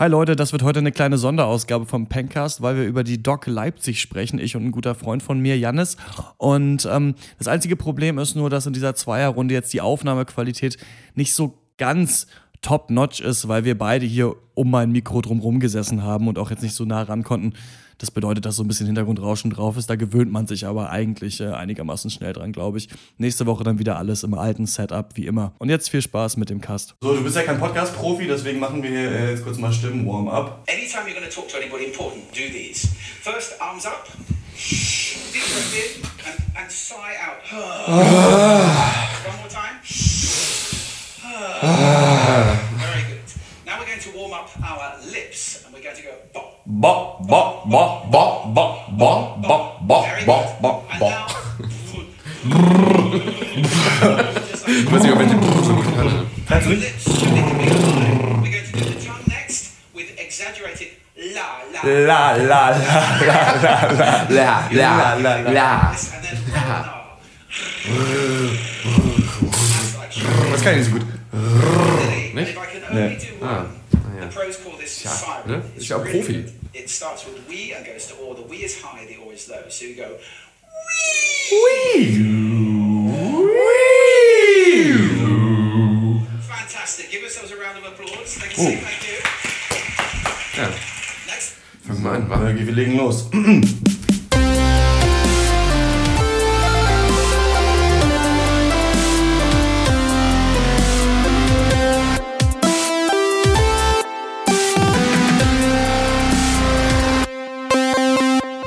Hi Leute, das wird heute eine kleine Sonderausgabe vom Pencast, weil wir über die Doc Leipzig sprechen, ich und ein guter Freund von mir, Jannis. Und ähm, das einzige Problem ist nur, dass in dieser Zweierrunde jetzt die Aufnahmequalität nicht so ganz top-notch ist, weil wir beide hier um mein Mikro drumherum gesessen haben und auch jetzt nicht so nah ran konnten. Das bedeutet, dass so ein bisschen Hintergrundrauschen drauf ist. Da gewöhnt man sich aber eigentlich äh, einigermaßen schnell dran, glaube ich. Nächste Woche dann wieder alles im alten Setup, wie immer. Und jetzt viel Spaß mit dem Cast. So, du bist ja kein Podcast-Profi, deswegen machen wir hier äh, jetzt kurz mal Stimmen-Warm-up. Anytime you're going to talk to anybody important, do these. First, arms up. Deep breath in and, and sigh out. One more time. Very good. Now we're going to warm up our lips and we're going to go bop. Bo, bo, bo, bo, bo, bo, bo, bo, Very bo, good. bo, And bo. now. Ich weiß nicht, ob ich den so gut kann. Exaggerated la la. La, la, la, la, la, la. La, la. Das kann ich nicht so gut. Nicht? Nee. Ah. Ja. The pros call this Tja, siren. ne? Ist ja auch really Profi. It starts with we and goes to or. The we is high, the or is low. So you go. Fantastic. Give yourselves a round of applause. Thank you. Thank you. Ja, Next. fangen wir an, wir legen los.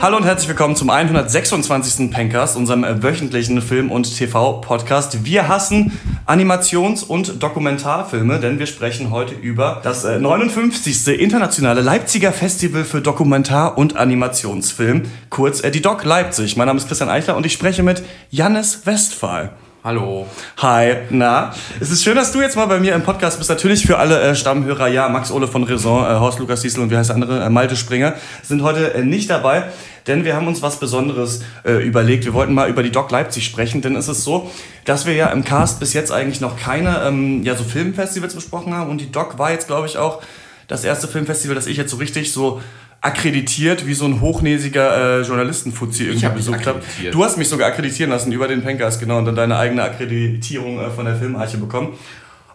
Hallo und herzlich willkommen zum 126. Pencast, unserem äh, wöchentlichen Film- und TV-Podcast. Wir hassen Animations- und Dokumentarfilme, denn wir sprechen heute über das äh, 59. internationale Leipziger Festival für Dokumentar- und Animationsfilm, kurz äh, die Doc Leipzig. Mein Name ist Christian Eichler und ich spreche mit Jannis Westphal. Hallo. Hi, na, es ist schön, dass du jetzt mal bei mir im Podcast bist. Natürlich für alle äh, Stammhörer, ja, Max Ole von Raison, äh, Horst Lukas Diesel und wie heißt der andere, äh, Malte Springer, sind heute äh, nicht dabei, denn wir haben uns was Besonderes äh, überlegt. Wir wollten mal über die Doc Leipzig sprechen, denn es ist so, dass wir ja im Cast bis jetzt eigentlich noch keine ähm, ja, so Filmfestivals besprochen haben und die Doc war jetzt, glaube ich, auch das erste Filmfestival, das ich jetzt so richtig so akkreditiert wie so ein hochnäsiger äh, Journalistenfuzzi irgendwie hab besucht habe. Du hast mich sogar akkreditieren lassen über den Pencast, genau, und dann deine eigene Akkreditierung äh, von der Filmarche bekommen.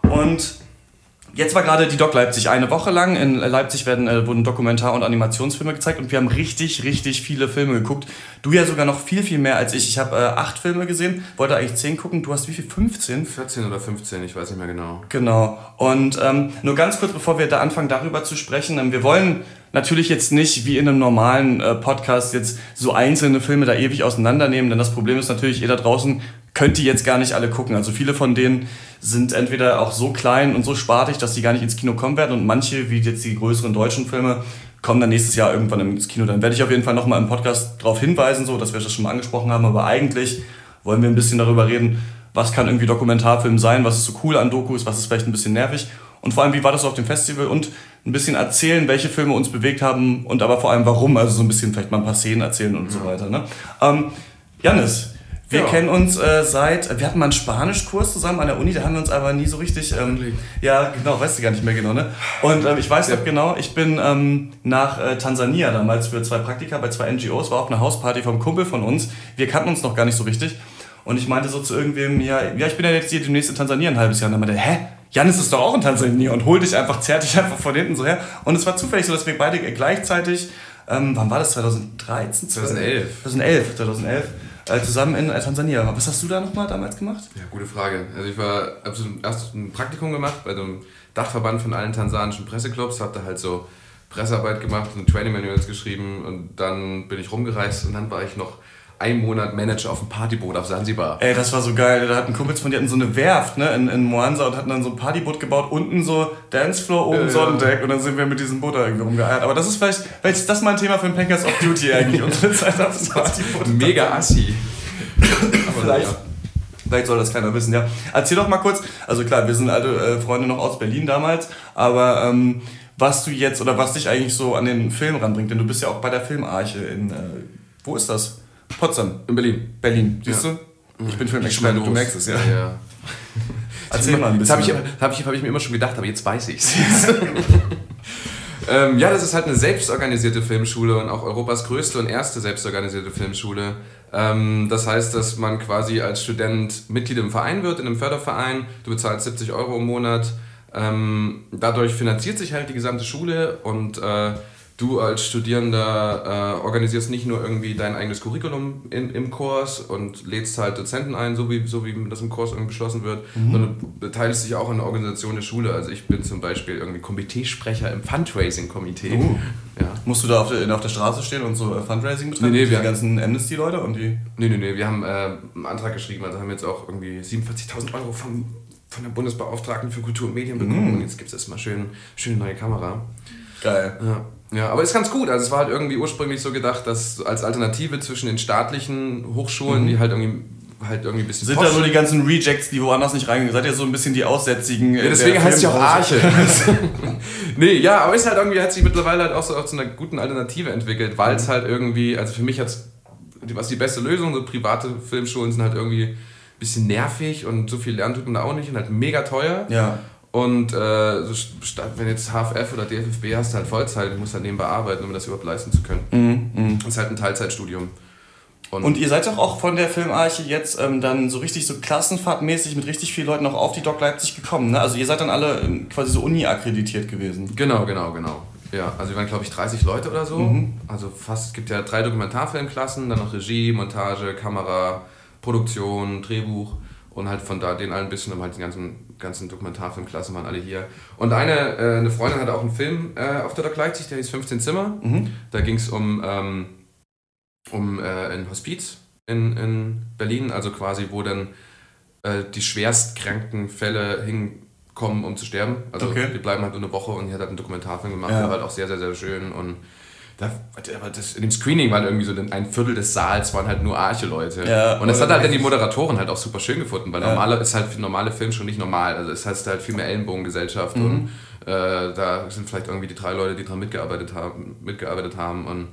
Und jetzt war gerade die Doc Leipzig eine Woche lang. In Leipzig werden, äh, wurden Dokumentar- und Animationsfilme gezeigt und wir haben richtig, richtig viele Filme geguckt. Du ja sogar noch viel, viel mehr als ich. Ich habe äh, acht Filme gesehen, wollte eigentlich zehn gucken. Du hast wie viel? 15? 14 oder 15, ich weiß nicht mehr genau. Genau. Und ähm, nur ganz kurz, bevor wir da anfangen, darüber zu sprechen, ähm, wir wollen natürlich jetzt nicht wie in einem normalen äh, Podcast jetzt so einzelne Filme da ewig auseinandernehmen, denn das Problem ist natürlich, ihr da draußen könnt die jetzt gar nicht alle gucken. Also viele von denen sind entweder auch so klein und so spartig, dass sie gar nicht ins Kino kommen werden und manche, wie jetzt die größeren deutschen Filme, kommen dann nächstes Jahr irgendwann ins Kino. Dann werde ich auf jeden Fall nochmal im Podcast darauf hinweisen, so dass wir das schon mal angesprochen haben, aber eigentlich wollen wir ein bisschen darüber reden, was kann irgendwie Dokumentarfilm sein, was ist so cool an Dokus, was ist vielleicht ein bisschen nervig und vor allem, wie war das auf dem Festival und ein bisschen erzählen, welche Filme uns bewegt haben und aber vor allem warum, also so ein bisschen vielleicht mal ein paar Szenen erzählen und so weiter. Ne? Ähm, Janis, wir Ja. kennen uns äh, seit, wir hatten mal einen Spanischkurs zusammen an der Uni, da haben wir uns aber nie so richtig, ähm, ja genau, weißt du gar nicht mehr genau, ne? Und ähm, ich weiß Ja. noch genau, ich bin ähm, nach äh, Tansania damals für zwei Praktika bei zwei NGOs, war auf einer Hausparty vom Kumpel von uns, wir kannten uns noch gar nicht so richtig und ich meinte so zu irgendwem, ja, ja ich bin ja jetzt hier demnächst in Tansania ein halbes Jahr und dann meinte er, hä? Janis ist doch auch in Tansania und hol dich einfach, zerrt dich einfach von hinten so her. Und es war zufällig so, dass wir beide gleichzeitig, ähm, wann war das, 2013? 2011. 2011, 2011, äh, zusammen in äh, Tansania. Was hast du da nochmal damals gemacht? Ja, gute Frage. Also ich war, so erst ein Praktikum gemacht bei so einem Dachverband von allen tansanischen Presseclubs, hab da halt so Pressearbeit gemacht und Training Manuals geschrieben und dann bin ich rumgereist und dann war ich noch einen Monat Manager auf dem Partyboot auf Sansibar. Ey, das war so geil. Da hatten Kumpels von dir hatten so eine Werft ne, in, in Moansa und hatten dann so ein Partyboot gebaut. Unten so Dancefloor, oben Ja, Sonnendeck. Und dann sind wir mit diesem Boot da irgendwie rumgeeiert. Aber das ist vielleicht, vielleicht ist das mal ein Thema für ein Pankers of Duty eigentlich. Unsere Zeit auf dem Partyboot. Mega assi. Aber Vielleicht. Vielleicht soll das keiner wissen, ja. Erzähl doch mal kurz, also klar, wir sind alte äh, Freunde noch aus Berlin damals, aber ähm, was du jetzt oder was dich eigentlich so an den Film ranbringt, denn du bist ja auch bei der Filmarche in, äh, wo ist das? Potsdam, In Berlin. Berlin, siehst Ja. du? Ich bin Filmexperte, du merkst es, ja. ja. Erzähl mal ein Das bisschen. habe ich, hab ich, hab ich mir immer schon gedacht, aber jetzt weiß ich's. ähm, ja, das ist halt eine selbstorganisierte Filmschule und auch Europas größte und erste selbstorganisierte Filmschule. Ähm, das heißt, dass man quasi als Student Mitglied im Verein wird, in einem Förderverein. Du bezahlst 70 Euro im Monat. Ähm, dadurch finanziert sich halt die gesamte Schule und äh, du als Studierender äh, organisierst nicht nur irgendwie dein eigenes Curriculum in, im Kurs und lädst halt Dozenten ein, so wie, so wie das im Kurs irgendwie beschlossen wird, mhm. sondern beteiligst dich auch an der Organisation der Schule. Also ich bin zum Beispiel irgendwie Komiteesprecher im Fundraising-Komitee. Uh. Ja. Musst du da auf der, auf der Straße stehen und so äh, Fundraising betreiben? Nee, nee, wir die ganzen Amnesty-Leute und die... Nee, nee, nee, wir haben äh, einen Antrag geschrieben, also haben jetzt auch irgendwie 47.000 Euro vom, von der Bundesbeauftragten für Kultur und Medien bekommen mhm. und jetzt gibt es erstmal schön, schöne neue Kamera. Geil. Ja. Ja, aber ist ganz gut. Also es war halt irgendwie ursprünglich so gedacht, dass als Alternative zwischen den staatlichen Hochschulen, mhm. die halt irgendwie halt irgendwie ein bisschen Sind da nur die ganzen Rejects, die woanders nicht reingehen? Seid ihr so ein bisschen die Aussätzigen? Ja, deswegen heißt es ja auch Arche. nee, ja, aber ist halt irgendwie, hat sich mittlerweile halt auch so zu einer guten Alternative entwickelt, weil es mhm. halt irgendwie, also für mich hat was die beste Lösung, so private Filmschulen sind halt irgendwie ein bisschen nervig und so viel lernen tut man da auch nicht und halt mega teuer. Ja. Und äh, wenn jetzt HFF oder DFFB hast, du halt Vollzeit, du musst halt nebenbei arbeiten, um das überhaupt leisten zu können. Mhm, mh. Das ist halt ein Teilzeitstudium. Und, und, ihr seid doch auch von der Filmarche jetzt ähm, dann so richtig so klassenfahrtmäßig mit richtig vielen Leuten auch auf die Doc Leipzig gekommen, ne? Also ihr seid dann alle ähm, quasi so Uni-akkreditiert gewesen. Genau, genau, genau. Ja, also wir waren glaube ich 30 Leute oder so. Mhm. Also fast, es gibt ja drei Dokumentarfilmklassen, dann noch Regie, Montage, Kamera, Produktion, Drehbuch und halt von da den allen ein bisschen, um halt die ganzen, ganzen Dokumentarfilmklassen waren alle hier. Und eine, äh, eine Freundin hatte auch einen Film äh, auf der Doc Leipzig, der hieß 15 Zimmer. Mhm. Da ging es um, ähm, um äh, ein Hospiz in, in Berlin, also quasi, wo dann äh, die schwerstkranken Fälle hinkommen, um zu sterben. Also okay. die bleiben halt nur eine Woche und die hat halt einen Dokumentarfilm gemacht, ja. der war halt auch sehr, sehr, sehr schön und da, das, in dem Screening waren irgendwie so ein Viertel des Saals waren halt nur Arche-Leute. Ja, und das hat halt dann die Moderatoren halt auch super schön gefunden, weil ja. normale ist halt für normale Film schon nicht normal. Also es heißt halt viel mehr Ellenbogengesellschaft mhm. und äh, da sind vielleicht irgendwie die drei Leute, die dran mitgearbeitet haben, mitgearbeitet haben und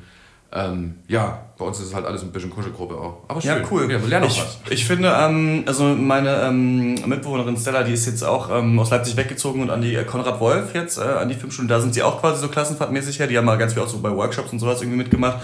ähm, ja, bei uns ist es halt alles ein bisschen Kuschelgruppe auch. Aber schön. Ja, cool. Ja, wir lernen ich, was. Ich finde, ähm, also meine ähm, Mitbewohnerin Stella, die ist jetzt auch ähm, aus Leipzig weggezogen und an die äh, Konrad Wolf jetzt, äh, an die Filmschule, da sind sie auch quasi so klassenfahrtmäßig her. Die haben mal ganz viel auch so bei Workshops und sowas irgendwie mitgemacht.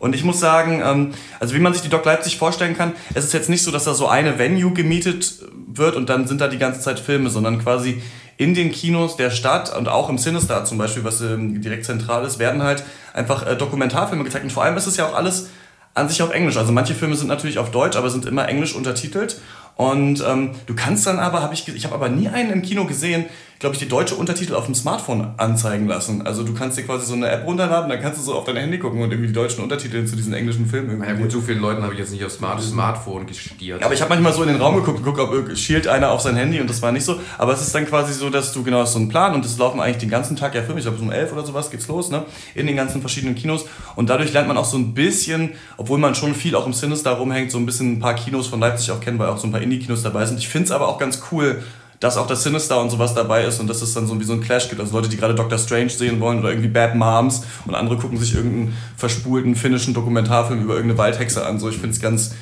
Und ich muss sagen, ähm, also wie man sich die Doc Leipzig vorstellen kann, es ist jetzt nicht so, dass da so eine Venue gemietet wird und dann sind da die ganze Zeit Filme, sondern quasi in den Kinos der Stadt und auch im Cinestar zum Beispiel, was ähm, direkt zentral ist, werden halt einfach äh, Dokumentarfilme gezeigt. Und vor allem ist es ja auch alles an sich auf Englisch. Also manche Filme sind natürlich auf Deutsch, aber sind immer englisch untertitelt. Und ähm, du kannst dann aber, habe ich, ich habe aber nie einen im Kino gesehen, glaube ich, die deutsche Untertitel auf dem Smartphone anzeigen lassen. Also du kannst dir quasi so eine App runterladen, dann kannst du so auf dein Handy gucken und irgendwie die deutschen Untertitel zu diesen englischen Filmen irgendwie. Ja gut, so vielen Leuten habe ich jetzt nicht auf Smart Smartphone gestiert. Ja, aber ich habe manchmal so in den Raum geguckt, geguckt, ob schielt einer auf sein Handy und das war nicht so. Aber es ist dann quasi so, dass du genau hast so einen Plan und es laufen eigentlich den ganzen Tag ja Filme. Ich glaube, um elf oder sowas geht's los, ne? In den ganzen verschiedenen Kinos. Und dadurch lernt man auch so ein bisschen, obwohl man schon viel auch im Sinister rumhängt, so ein bisschen ein paar Kinos von Leipzig auch kennen, weil auch so ein paar Indie-Kinos dabei sind. Ich finde es aber auch ganz cool, dass auch das Sinister und sowas dabei ist und dass es dann so wie so ein Clash gibt. Also Leute, die gerade Doctor Strange sehen wollen oder irgendwie Bad Moms und andere gucken sich irgendeinen verspulten finnischen Dokumentarfilm über irgendeine Waldhexe an. So, ich finde es ganz.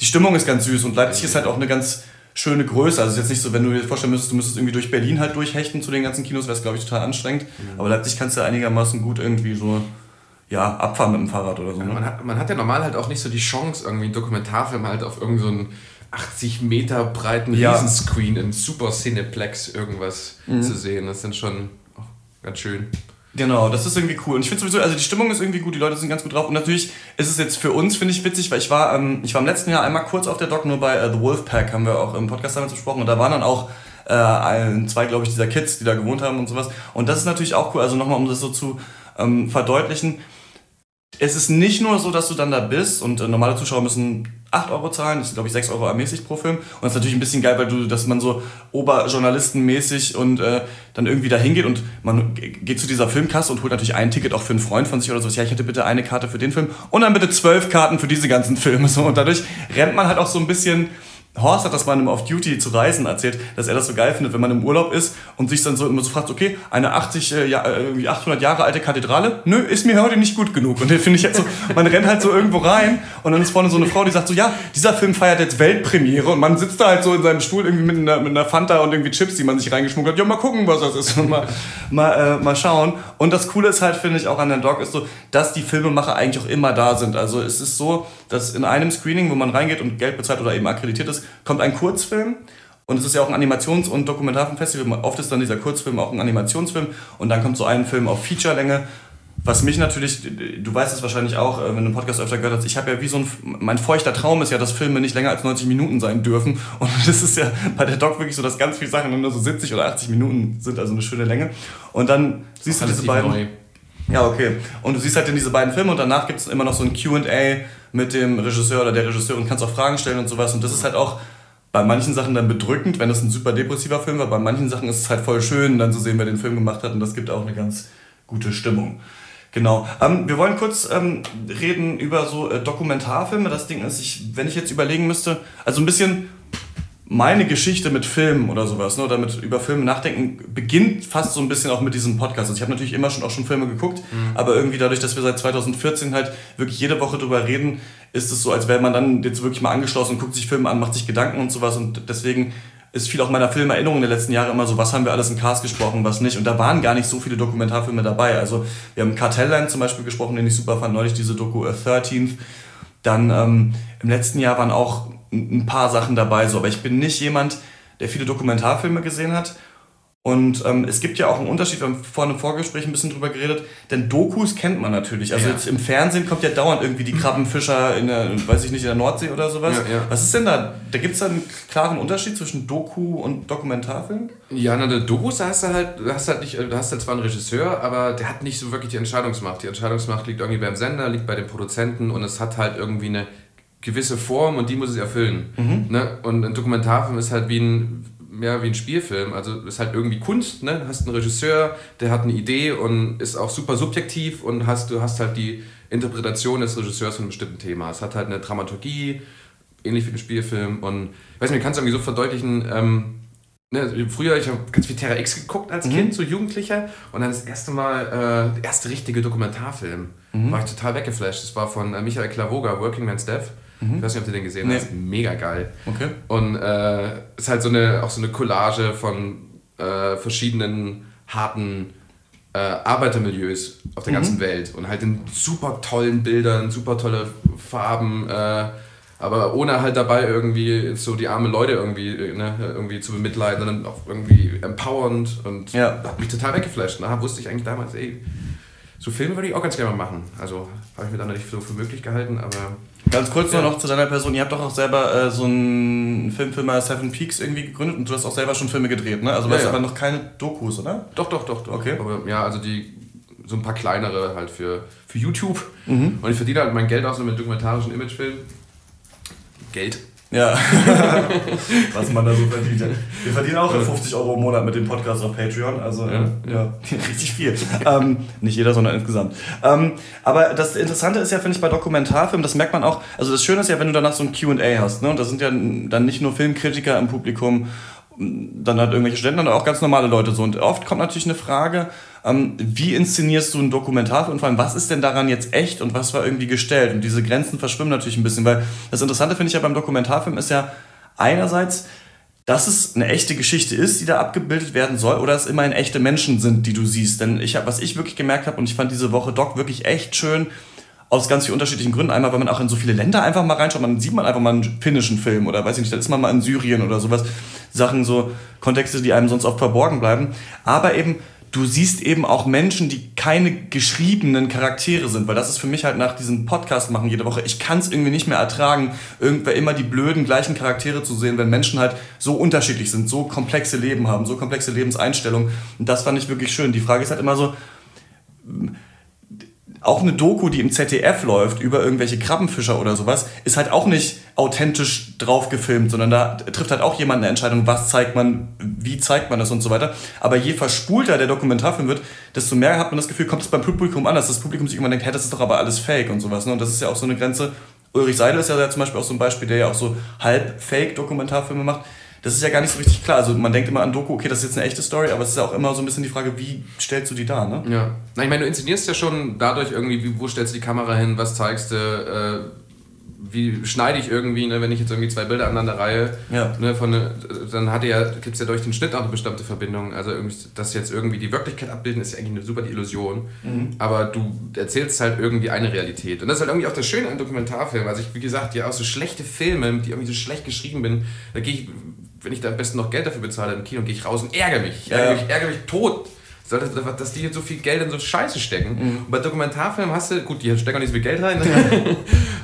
Die Stimmung ist ganz süß und Leipzig ist halt auch eine ganz schöne Größe. Also es ist jetzt nicht so, wenn du dir vorstellen müsstest, du müsstest irgendwie durch Berlin halt durchhechten zu den ganzen Kinos, wäre es, glaube ich, total anstrengend. Mhm. Aber Leipzig kannst du ja einigermaßen gut irgendwie so ja, abfahren mit dem Fahrrad oder so. Ne? Man, hat, man hat ja normal halt auch nicht so die Chance, irgendwie einen Dokumentarfilm halt auf irgendeinen so 80 Meter breiten ja. Riesenscreen in Super Cineplex irgendwas mhm. zu sehen. Das ist dann schon oh, ganz schön. Genau, das ist irgendwie cool. Und ich finde sowieso, also die Stimmung ist irgendwie gut, die Leute sind ganz gut drauf. Und natürlich ist es jetzt für uns, finde ich, witzig, weil ich war, ähm, ich war im letzten Jahr einmal kurz auf der Doc, nur bei äh, The Wolfpack, haben wir auch im Podcast damals besprochen. Und da waren dann auch äh, zwei, glaube ich, dieser Kids, die da gewohnt haben und sowas. Und das ist natürlich auch cool, also nochmal, um das so zu ähm, verdeutlichen es ist nicht nur so, dass du dann da bist und äh, normale Zuschauer müssen 8 Euro zahlen, das ist glaube ich 6 Euro ermäßigt pro Film. Und das ist natürlich ein bisschen geil, weil du, dass man so Oberjournalistenmäßig und äh, dann irgendwie da hingeht und man geht zu dieser Filmkasse und holt natürlich ein Ticket auch für einen Freund von sich oder so. Ja, ich hätte bitte eine Karte für den Film und dann bitte zwölf Karten für diese ganzen Filme. So. Und dadurch rennt man halt auch so ein bisschen Horst hat das mal einem Off-Duty zu Reisen erzählt, dass er das so geil findet, wenn man im Urlaub ist und sich dann so immer so fragt, okay, eine 80, äh, ja, äh, 800 Jahre alte Kathedrale, nö, ist mir heute nicht gut genug. Und den finde ich jetzt so, man rennt halt so irgendwo rein und dann ist vorne so eine Frau, die sagt so, ja, dieser Film feiert jetzt Weltpremiere und man sitzt da halt so in seinem Stuhl irgendwie mit einer, mit einer Fanta und irgendwie Chips, die man sich reingeschmuggelt hat, ja, mal gucken, was das ist und mal, mal, äh, mal schauen. Und das Coole ist halt, finde ich, auch an der Doc ist so, dass die Filmemacher eigentlich auch immer da sind. Also es ist so, dass in einem Screening, wo man reingeht und Geld bezahlt oder eben akkreditiert ist, kommt ein Kurzfilm. Und es ist ja auch ein Animations- und Dokumentarfilmfestival. Oft ist dann dieser Kurzfilm auch ein Animationsfilm. Und dann kommt so ein Film auf Featurelänge. Was mich natürlich, du weißt es wahrscheinlich auch, wenn du einen Podcast öfter gehört hast, ich habe ja wie so ein, mein feuchter Traum ist ja, dass Filme nicht länger als 90 Minuten sein dürfen. Und das ist ja bei der Doc wirklich so, dass ganz viele Sachen nur so 70 oder 80 Minuten sind, also eine schöne Länge. Und dann siehst du diese beiden. Neu. Ja, okay. Und du siehst halt in diese beiden Filme und danach gibt es immer noch so ein QA mit dem Regisseur oder der Regisseurin, kannst auch Fragen stellen und sowas. Und das ist halt auch bei manchen Sachen dann bedrückend, wenn es ein super depressiver Film war. Bei manchen Sachen ist es halt voll schön, dann zu sehen, wer den Film gemacht hat. Und das gibt auch eine ganz gute Stimmung. Genau. Ähm, wir wollen kurz ähm, reden über so äh, Dokumentarfilme. Das Ding ist, ich, wenn ich jetzt überlegen müsste, also ein bisschen meine Geschichte mit Filmen oder sowas, ne, oder mit über Filme nachdenken, beginnt fast so ein bisschen auch mit diesem Podcast. Also ich habe natürlich immer schon auch schon Filme geguckt, mhm. aber irgendwie dadurch, dass wir seit 2014 halt wirklich jede Woche drüber reden, ist es so, als wäre man dann jetzt wirklich mal angeschlossen und guckt sich Filme an, macht sich Gedanken und sowas und deswegen ist viel auch meiner Filmerinnerung der letzten Jahre immer so, was haben wir alles in Cast gesprochen, was nicht. Und da waren gar nicht so viele Dokumentarfilme dabei. Also wir haben Cartelland zum Beispiel gesprochen, den ich super fand, neulich diese Doku A 13th. Dann ähm, im letzten Jahr waren auch ein paar Sachen dabei, so, aber ich bin nicht jemand, der viele Dokumentarfilme gesehen hat. Und ähm, es gibt ja auch einen Unterschied, wir haben vorhin im Vorgespräch ein bisschen drüber geredet, denn Dokus kennt man natürlich. Also ja. jetzt im Fernsehen kommt ja dauernd irgendwie die Krabbenfischer in der, weiß ich nicht, in der Nordsee oder sowas. Ja, ja. Was ist denn da? Da gibt es da einen klaren Unterschied zwischen Doku und Dokumentarfilm? Ja, na, der Dokus, da hast du halt, da hast halt nicht, da hast halt zwar einen Regisseur, aber der hat nicht so wirklich die Entscheidungsmacht. Die Entscheidungsmacht liegt irgendwie beim Sender, liegt bei den Produzenten und es hat halt irgendwie eine gewisse Form und die muss es erfüllen. Mhm. Ne? Und ein Dokumentarfilm ist halt wie ein, ja, wie ein Spielfilm. Also ist halt irgendwie Kunst. Ne? Du hast einen Regisseur, der hat eine Idee und ist auch super subjektiv und hast, du hast halt die Interpretation des Regisseurs von einem bestimmten Thema. Es hat halt eine Dramaturgie, ähnlich wie ein Spielfilm. Und ich weiß nicht, kannst du irgendwie so verdeutlichen, ähm, Ne, früher, ich habe ganz viel Terra X geguckt als mhm. Kind, so Jugendlicher. Und dann das erste Mal, äh, der erste richtige Dokumentarfilm, mhm. war ich total weggeflasht. Das war von äh, Michael Klavoga, Working Man's Death. Mhm. Ich weiß nicht, ob du den gesehen nee. hast. Mega geil. Okay. Und äh, ist halt so eine, auch so eine Collage von äh, verschiedenen harten äh, Arbeitermilieus auf der mhm. ganzen Welt. Und halt in super tollen Bildern, super tolle Farben. Äh, aber ohne halt dabei irgendwie so die armen Leute irgendwie, ne, irgendwie zu bemitleiden, sondern auch irgendwie empowernd und ja. hat mich total weggeflasht. Da wusste ich eigentlich damals, ey, so Filme würde ich auch ganz gerne mal machen. Also habe ich mir dann nicht so für möglich gehalten, aber. Ganz kurz ja. noch zu deiner Person. Ihr habt doch auch selber äh, so einen Filmfilmer Seven Peaks irgendwie gegründet und du hast auch selber schon Filme gedreht, ne? Also ja, ja. aber noch keine Dokus, oder? Doch, doch, doch. doch. Okay. Aber ja, also die so ein paar kleinere halt für, für YouTube. Mhm. Und ich verdiene halt mein Geld auch so mit dokumentarischen Imagefilmen. Geld. Ja, was man da so verdient. Wir verdienen auch 50 Euro im Monat mit dem Podcast auf Patreon, also ja, ja richtig viel. ähm, nicht jeder, sondern insgesamt. Ähm, aber das Interessante ist ja, finde ich, bei Dokumentarfilmen, das merkt man auch, also das Schöne ist ja, wenn du danach so ein Q&A hast, ne? und da sind ja dann nicht nur Filmkritiker im Publikum, dann hat irgendwelche Studenten, sondern auch ganz normale Leute so. Und oft kommt natürlich eine Frage, ähm, wie inszenierst du einen Dokumentarfilm und vor allem, was ist denn daran jetzt echt und was war irgendwie gestellt? Und diese Grenzen verschwimmen natürlich ein bisschen, weil das Interessante finde ich ja beim Dokumentarfilm ist ja einerseits, dass es eine echte Geschichte ist, die da abgebildet werden soll, oder es immerhin echte Menschen sind, die du siehst. Denn ich habe, was ich wirklich gemerkt habe, und ich fand diese Woche Doc wirklich echt schön, aus ganz vielen unterschiedlichen Gründen. Einmal, weil man auch in so viele Länder einfach mal reinschaut, man sieht man einfach mal einen finnischen Film oder weiß ich nicht, dann ist man mal in Syrien oder sowas. Sachen, so Kontexte, die einem sonst oft verborgen bleiben. Aber eben, du siehst eben auch Menschen, die keine geschriebenen Charaktere sind, weil das ist für mich halt nach diesem Podcast machen jede Woche, ich kann es irgendwie nicht mehr ertragen, irgendwer immer die blöden gleichen Charaktere zu sehen, wenn Menschen halt so unterschiedlich sind, so komplexe Leben haben, so komplexe Lebenseinstellungen. Und das fand ich wirklich schön. Die Frage ist halt immer so, auch eine Doku, die im ZDF läuft über irgendwelche Krabbenfischer oder sowas, ist halt auch nicht authentisch drauf gefilmt, sondern da trifft halt auch jemand eine Entscheidung, was zeigt man, wie zeigt man das und so weiter. Aber je verspulter der Dokumentarfilm wird, desto mehr hat man das Gefühl, kommt es beim Publikum an, dass das Publikum sich irgendwann denkt, hey, das ist doch aber alles fake und sowas. Ne? Und das ist ja auch so eine Grenze, Ulrich Seidel ist ja zum Beispiel auch so ein Beispiel, der ja auch so halb Fake-Dokumentarfilme macht. Das ist ja gar nicht so richtig klar. Also man denkt immer an Doku, okay, das ist jetzt eine echte Story, aber es ist ja auch immer so ein bisschen die Frage, wie stellst du die dar, ne? Ja. Na, ich meine, du inszenierst ja schon dadurch irgendwie, wie, wo stellst du die Kamera hin, was zeigst du, äh, wie schneide ich irgendwie, ne, wenn ich jetzt irgendwie zwei Bilder aneinander reihe, Ja. ne, von, ne, dann hat ja, gibt es ja durch den Schnitt auch eine bestimmte Verbindung. Also irgendwie, das jetzt irgendwie die Wirklichkeit abbilden, ist ja eigentlich eine super die Illusion. Aber du erzählst halt irgendwie eine Realität. Und das ist halt irgendwie auch das Schöne an Dokumentarfilmen. Also ich, wie gesagt, ja auch so schlechte Filme, die irgendwie so schlecht geschrieben bin, da gehe ich, wenn ich da am besten noch Geld dafür bezahle im Kino, gehe ich raus und ärgere mich. Ich ärgere, Ja. mich, ärgere mich tot. Dass die jetzt so viel Geld in so Scheiße stecken. Und bei Dokumentarfilmen hast du, gut, die stecken auch nicht so viel Geld rein,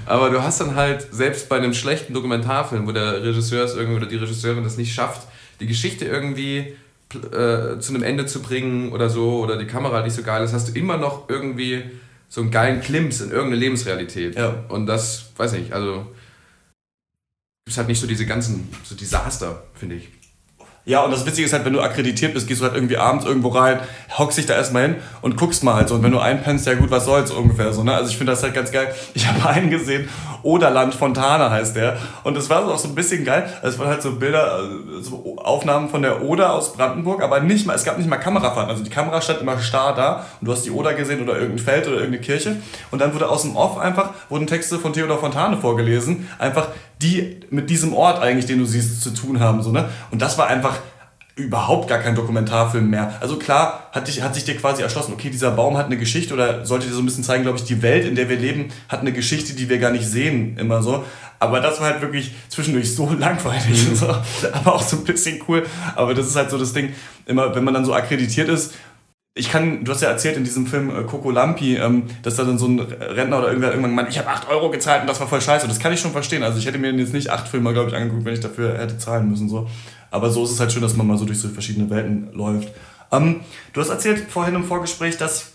aber du hast dann halt, selbst bei einem schlechten Dokumentarfilm, wo der Regisseur es irgendwie oder die Regisseurin das nicht schafft, die Geschichte irgendwie äh, zu einem Ende zu bringen oder so, oder die Kamera nicht so geil ist, hast du immer noch irgendwie so einen geilen Klimps in irgendeine Lebensrealität. Ja. Und das, weiß nicht, also gibt halt nicht so diese ganzen so Desaster, finde ich. Ja, und das Witzige ist halt, wenn du akkreditiert bist, gehst du halt irgendwie abends irgendwo rein, hockst dich da erstmal hin und guckst mal halt so. Und wenn du einpennst, ja gut, was soll's ungefähr so, ne? Also ich finde das halt ganz geil. Ich habe einen gesehen, Oderland Fontana heißt der. Und das war auch so ein bisschen geil. Es waren halt so Bilder, äh, so Aufnahmen von der Oder aus Brandenburg, aber nicht mal, es gab nicht mal Kamerafahrten. Also die Kamera stand immer starr da und du hast die Oder gesehen oder irgendein Feld oder irgendeine Kirche. Und dann wurde aus dem Off einfach, wurden Texte von Theodor Fontane vorgelesen. Einfach die mit diesem Ort eigentlich, den du siehst, zu tun haben, so, ne? Und das war einfach überhaupt gar kein Dokumentarfilm mehr. Also klar hat, dich, hat sich dir quasi erschlossen, okay, dieser Baum hat eine Geschichte oder sollte dir so ein bisschen zeigen, glaube ich, die Welt, in der wir leben, hat eine Geschichte, die wir gar nicht sehen, immer so. Aber das war halt wirklich zwischendurch so langweilig, und so, aber auch so ein bisschen cool. Aber das ist halt so das Ding, immer wenn man dann so akkreditiert ist, ich kann, du hast ja erzählt in diesem Film äh, Coco Lampi, ähm, dass da dann so ein Rentner oder irgendwer irgendwann meint, ich habe 8 Euro gezahlt und das war voll scheiße. Das kann ich schon verstehen. Also ich hätte mir jetzt nicht acht Filme, glaube ich, angeguckt, wenn ich dafür hätte zahlen müssen. So. Aber so ist es halt schön, dass man mal so durch so verschiedene Welten läuft. Ähm, du hast erzählt vorhin im Vorgespräch, dass,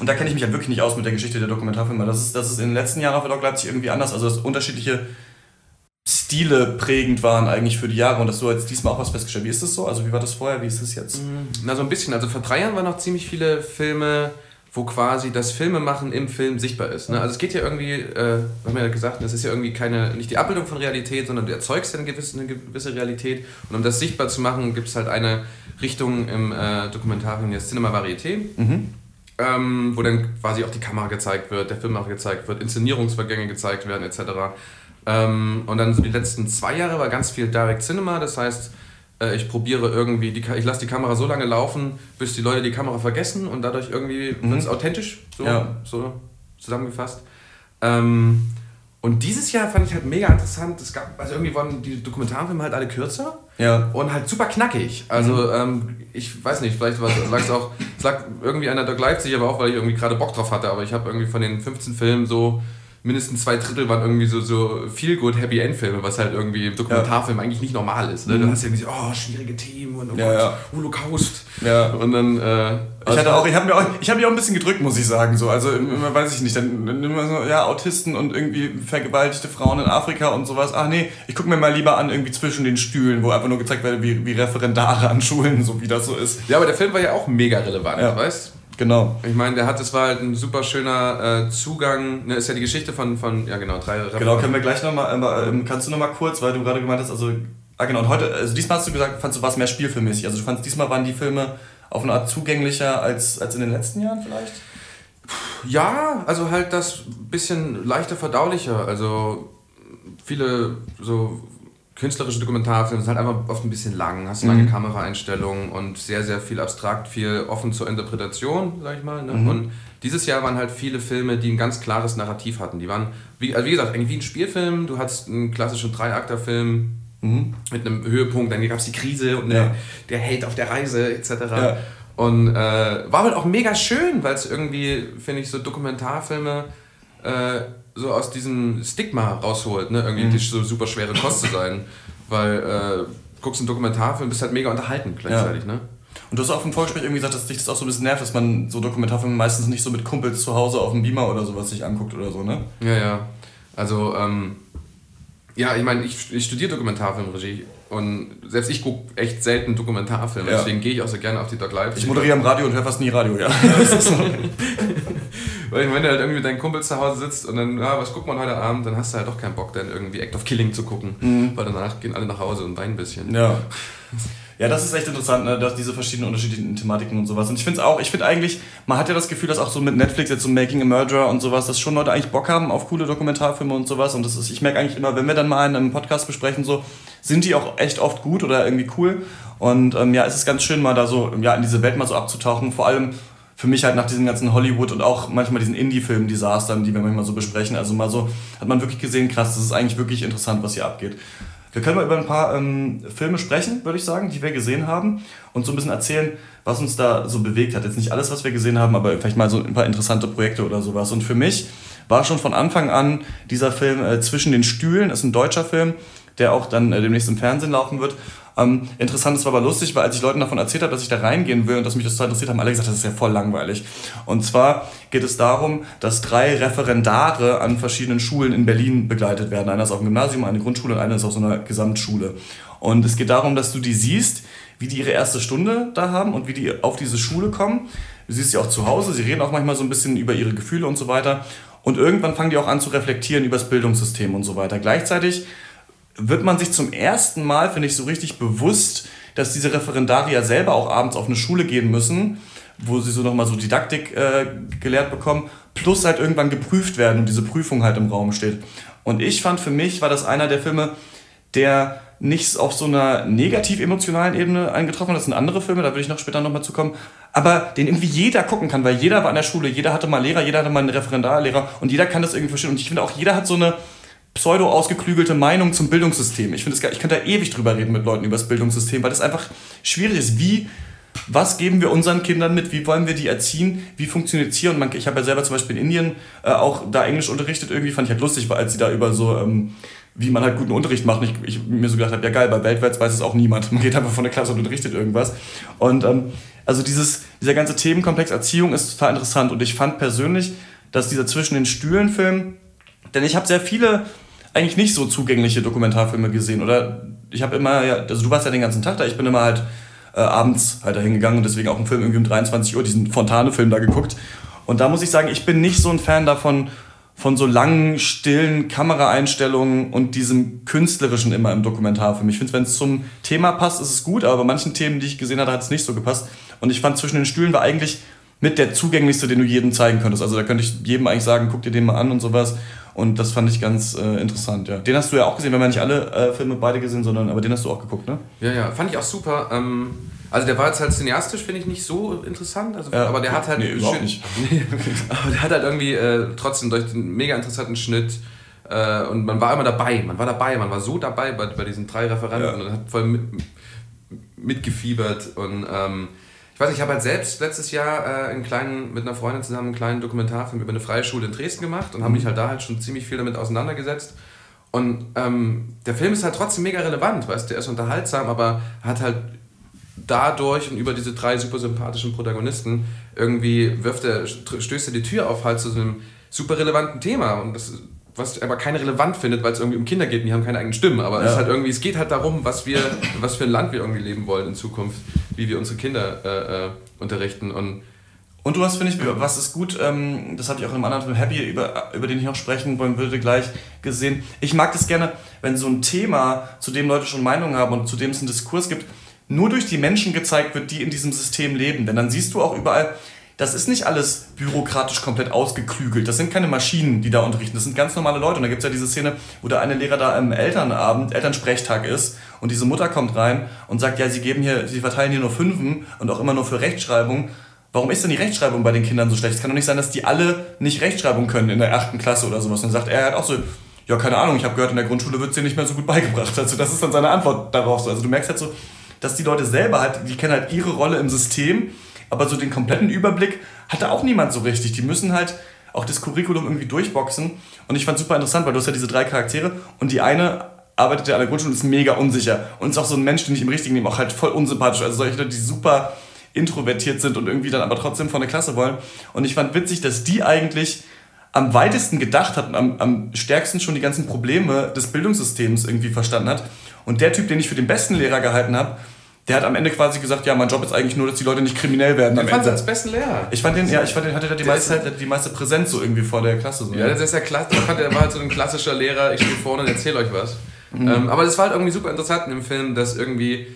und da kenne ich mich halt wirklich nicht aus mit der Geschichte der Dokumentarfilme, das ist, dass es in den letzten Jahren auf der Doc Leipzig irgendwie anders, also dass unterschiedliche Stile prägend waren eigentlich für die Jahre und dass du jetzt diesmal auch was festgestellt. Wie ist das so? Also wie war das vorher? Wie ist das jetzt? Na, so ein bisschen. Also vor drei Jahren waren noch ziemlich viele Filme, wo quasi das Filmemachen im Film sichtbar ist. Ne? Also es geht ja irgendwie, äh, wir haben ja gesagt, das ist ja irgendwie keine, nicht die Abbildung von Realität, sondern du erzeugst eine gewisse, eine gewisse Realität. Und um das sichtbar zu machen, gibt es halt eine Richtung im äh, Dokumentarfilm, das Cinema Varieté. Ähm, wo dann quasi auch die Kamera gezeigt wird, der Filmmacher gezeigt wird, Inszenierungsvergänge gezeigt werden, etc. Ähm, und dann so die letzten zwei Jahre war ganz viel Direct Cinema, das heißt, äh, ich probiere irgendwie, die, ich lasse die Kamera so lange laufen, bis die Leute die Kamera vergessen und dadurch irgendwie wird es authentisch, so, Ja. so zusammengefasst. Ähm, und dieses Jahr fand ich halt mega interessant. Es gab, also irgendwie waren die Dokumentarfilme halt alle kürzer Ja. und halt super knackig. Also ähm, ich weiß nicht, vielleicht lag es auch, es lag irgendwie an der Doc Leipzig, aber auch, weil ich irgendwie gerade Bock drauf hatte. Aber ich habe irgendwie von den 15 Filmen so mindestens zwei Drittel waren irgendwie so, so feel good Happy End Filme, was halt irgendwie im Dokumentarfilm eigentlich nicht normal ist. Ne? Du hast ja irgendwie so, oh, schwierige Themen und oh Ja, Gott, ja. Holocaust. Ja. Und dann äh, Ich hatte auch, ich habe mir auch, ich habe mich auch ein bisschen gedrückt, muss ich sagen, so. Also immer weiß ich nicht, dann dann immer so, ja, Autisten und irgendwie vergewaltigte Frauen in Afrika und sowas. Ach nee, ich gucke mir mal lieber an irgendwie zwischen den Stühlen, wo einfach nur gezeigt wird, wie, wie Referendare an Schulen, so wie das so ist. ja, aber der Film war ja auch mega relevant, Ja. weißt? Genau. Ich meine, der hat, das war halt ein super schöner äh, Zugang. Ne, ist ja die Geschichte von, von ja genau, drei Genau, können wir gleich nochmal, ähm, kannst du nochmal kurz, weil du gerade gemeint hast, also, ah genau, und heute, also diesmal hast du gesagt, fandst du was mehr spielfilmmäßig. Also du fandst, diesmal waren die Filme auf eine Art zugänglicher als, als in den letzten Jahren vielleicht? Ja, also halt das bisschen leichter verdaulicher. Also viele so künstlerische Dokumentarfilme sind halt einfach oft ein bisschen lang, hast lange Kameraeinstellungen und sehr, sehr viel abstrakt, viel offen zur Interpretation, sag ich mal. Ne? Und dieses Jahr waren halt viele Filme, die ein ganz klares Narrativ hatten. Die waren, wie, also wie gesagt, eigentlich wie ein Spielfilm. Du hattest einen klassischen Dreiakterfilm mit einem Höhepunkt, dann gab es die Krise und Ja. der, der Held auf der Reise etc. Ja. Und äh, war halt auch mega schön, weil es irgendwie, finde ich, so Dokumentarfilme äh, so aus diesem Stigma rausholt, ne? Irgendwie die so super schwere Kost zu sein. Weil äh, guckst einen Dokumentarfilm, bist halt mega unterhalten gleichzeitig, ne? Und du hast auch im Vorgespräch irgendwie gesagt, dass dich das auch so ein bisschen nervt, dass man so Dokumentarfilme meistens nicht so mit Kumpels zu Hause auf dem Beamer oder sowas sich anguckt oder so, ne? Ja, ja. Also, ähm, ja, ich meine, ich, ich studiere Dokumentarfilmregie und selbst ich gucke echt selten Dokumentarfilme, Ja. deswegen gehe ich auch so gerne auf die Doc Live. Ich moderiere am Radio und höre fast nie Radio, ja. Weil wenn du halt irgendwie mit deinen Kumpels zu Hause sitzt und dann, ja, was guckt man heute Abend, dann hast du halt doch keinen Bock, dann irgendwie Act of Killing zu gucken. Mhm. Weil danach gehen alle nach Hause und weinen ein bisschen. Ja. Ja, das ist echt interessant, ne, dass diese verschiedenen unterschiedlichen Thematiken und sowas. Und ich finde es auch, ich finde eigentlich, man hat ja das Gefühl, dass auch so mit Netflix jetzt so Making a Murderer und sowas, dass schon Leute eigentlich Bock haben auf coole Dokumentarfilme und sowas. Und das ist, ich merke eigentlich immer, wenn wir dann mal in einem Podcast besprechen, so, sind die auch echt oft gut oder irgendwie cool. Und ähm, ja, es ist ganz schön, mal da so, ja, in diese Welt mal so abzutauchen. Vor allem für mich halt nach diesen ganzen Hollywood und auch manchmal diesen Indie-Film-Desastern, die wir manchmal so besprechen. Also mal so, hat man wirklich gesehen, krass, das ist eigentlich wirklich interessant, was hier abgeht. Wir können mal über ein paar ähm, Filme sprechen, würde ich sagen, die wir gesehen haben und so ein bisschen erzählen, was uns da so bewegt hat. Jetzt nicht alles, was wir gesehen haben, aber vielleicht mal so ein paar interessante Projekte oder sowas. Und für mich war schon von Anfang an dieser Film äh, Zwischen den Stühlen, ist ein deutscher Film, der auch dann äh, demnächst im Fernsehen laufen wird. Ähm, interessant, es war aber lustig, weil als ich Leuten davon erzählt habe, dass ich da reingehen will und dass mich das total interessiert, haben alle gesagt, das ist ja voll langweilig. Und zwar geht es darum, dass drei Referendare an verschiedenen Schulen in Berlin begleitet werden. Einer ist auf dem Gymnasium, eine Grundschule und einer ist auf so einer Gesamtschule. Und es geht darum, dass du die siehst, wie die ihre erste Stunde da haben und wie die auf diese Schule kommen. Du siehst sie auch zu Hause, sie reden auch manchmal so ein bisschen über ihre Gefühle und so weiter. Und irgendwann fangen die auch an zu reflektieren über das Bildungssystem und so weiter. Gleichzeitig wird man sich zum ersten Mal, finde ich, so richtig bewusst, dass diese Referendarier selber auch abends auf eine Schule gehen müssen, wo sie so nochmal so Didaktik äh, gelehrt bekommen, plus halt irgendwann geprüft werden und diese Prüfung halt im Raum steht. Und ich fand für mich, war das einer der Filme, der nicht auf so einer negativ-emotionalen Ebene eingetroffen hat. Das sind andere Filme, da würde ich noch später nochmal zukommen. Aber den irgendwie jeder gucken kann, weil jeder war an der Schule, jeder hatte mal Lehrer, jeder hatte mal einen Referendarlehrer und jeder kann das irgendwie verstehen. Und ich finde auch, jeder hat so eine pseudo ausgeklügelte Meinung zum Bildungssystem. Ich finde, ich könnte da ewig drüber reden mit Leuten über das Bildungssystem, weil das einfach schwierig ist. Wie, was geben wir unseren Kindern mit? Wie wollen wir die erziehen? Wie funktioniert es hier? Und man, ich habe ja selber zum Beispiel in Indien äh, auch da Englisch unterrichtet. Irgendwie fand ich halt lustig, weil als sie da über so ähm, wie man halt guten Unterricht macht. Ich, ich mir so gedacht habe, ja geil, bei weltweit weiß es auch niemand. Man geht einfach von der Klasse und unterrichtet irgendwas. Und ähm, also dieses, dieser ganze Themenkomplex Erziehung ist total interessant. Und ich fand persönlich, dass dieser zwischen den Stühlen Film, denn ich habe sehr viele eigentlich nicht so zugängliche Dokumentarfilme gesehen. Oder ich habe immer, ja, also du warst ja den ganzen Tag da, ich bin immer halt äh, abends halt da hingegangen und deswegen auch einen Film irgendwie um 23 Uhr, diesen Fontane-Film da geguckt. Und da muss ich sagen, ich bin nicht so ein Fan davon, von so langen, stillen Kameraeinstellungen und diesem künstlerischen immer im Dokumentarfilm. Ich finde, wenn es zum Thema passt, ist es gut, aber bei manchen Themen, die ich gesehen hatte, hat es nicht so gepasst. Und ich fand, zwischen den Stühlen war eigentlich mit der zugänglichste, den du jedem zeigen könntest. Also da könnte ich jedem eigentlich sagen, guck dir den mal an und sowas. Und das fand ich ganz äh, interessant, ja. Den hast du ja auch gesehen, wir haben ja nicht alle äh, Filme beide gesehen, sondern aber den hast du auch geguckt, ne? Ja, ja, fand ich auch super. Ähm, also der war jetzt halt cineastisch, finde ich, nicht so interessant. Also, ja, aber der hat halt. Nee, überhaupt nicht. aber der hat halt irgendwie äh, trotzdem durch den mega interessanten Schnitt. Äh, und man war immer dabei, man war dabei, man war so dabei bei, bei diesen drei Referenten ja. und hat voll mit, mitgefiebert und ähm, ich weiß, ich habe halt selbst letztes Jahr äh, einen kleinen, mit einer Freundin zusammen einen kleinen Dokumentarfilm über eine freie Schule in Dresden gemacht und mhm. habe mich halt da halt schon ziemlich viel damit auseinandergesetzt. Und ähm, der Film ist halt trotzdem mega relevant, weißt du, er ist unterhaltsam, aber hat halt dadurch und über diese drei super sympathischen Protagonisten irgendwie wirft er, stößt er die Tür auf halt zu so einem super relevanten Thema. Und das was aber keiner relevant findet, weil es irgendwie um Kinder geht und die haben keine eigenen Stimmen. Aber ja. es, ist halt irgendwie, es geht halt darum, was, wir, was für ein Land wir irgendwie leben wollen in Zukunft, wie wir unsere Kinder äh, äh, unterrichten. Und, und du hast, finde ich, was ist gut, ähm, das hatte ich auch in einem anderen Film, Happy, über, über den ich noch sprechen wollen würde, gleich gesehen. Ich mag das gerne, wenn so ein Thema, zu dem Leute schon Meinungen haben und zu dem es einen Diskurs gibt, nur durch die Menschen gezeigt wird, die in diesem System leben. Denn dann siehst du auch überall, das ist nicht alles bürokratisch komplett ausgeklügelt. Das sind keine Maschinen, die da unterrichten. Das sind ganz normale Leute. Und da gibt es ja diese Szene, wo der eine Lehrer da im Elternabend, Elternsprechtag ist und diese Mutter kommt rein und sagt, ja, sie geben hier, sie verteilen hier nur Fünfen und auch immer nur für Rechtschreibung. Warum ist denn die Rechtschreibung bei den Kindern so schlecht? Es kann doch nicht sein, dass die alle nicht Rechtschreibung können in der achten Klasse oder sowas. Und dann sagt er halt auch so, ja, keine Ahnung, ich habe gehört, in der Grundschule wird es nicht mehr so gut beigebracht. Also das ist dann seine Antwort darauf. Also du merkst halt so, dass die Leute selber halt, die kennen halt ihre Rolle im System aber so den kompletten Überblick hatte auch niemand so richtig. Die müssen halt auch das Curriculum irgendwie durchboxen. Und ich fand super interessant, weil du hast ja diese drei Charaktere und die eine arbeitet ja an der Grundschule und ist mega unsicher. Und ist auch so ein Mensch, den ich im richtigen Leben auch halt voll unsympathisch. Also solche Leute, die super introvertiert sind und irgendwie dann aber trotzdem von der Klasse wollen. Und ich fand witzig, dass die eigentlich am weitesten gedacht hat und am, am stärksten schon die ganzen Probleme des Bildungssystems irgendwie verstanden hat. Und der Typ, den ich für den besten Lehrer gehalten habe, der hat am Ende quasi gesagt, ja, mein Job ist eigentlich nur, dass die Leute nicht kriminell werden. Den fand als besten Lehrer. Ich fand den, ja, ich fand den, hatte der die Der meiste, ist- die meiste Präsenz so irgendwie vor der Klasse. So. Ja, das ist ja klasse. Ich fand, der war halt so ein klassischer Lehrer, ich stehe vorne und erzähle euch was. Ähm, aber das war halt irgendwie super interessant in dem Film, dass irgendwie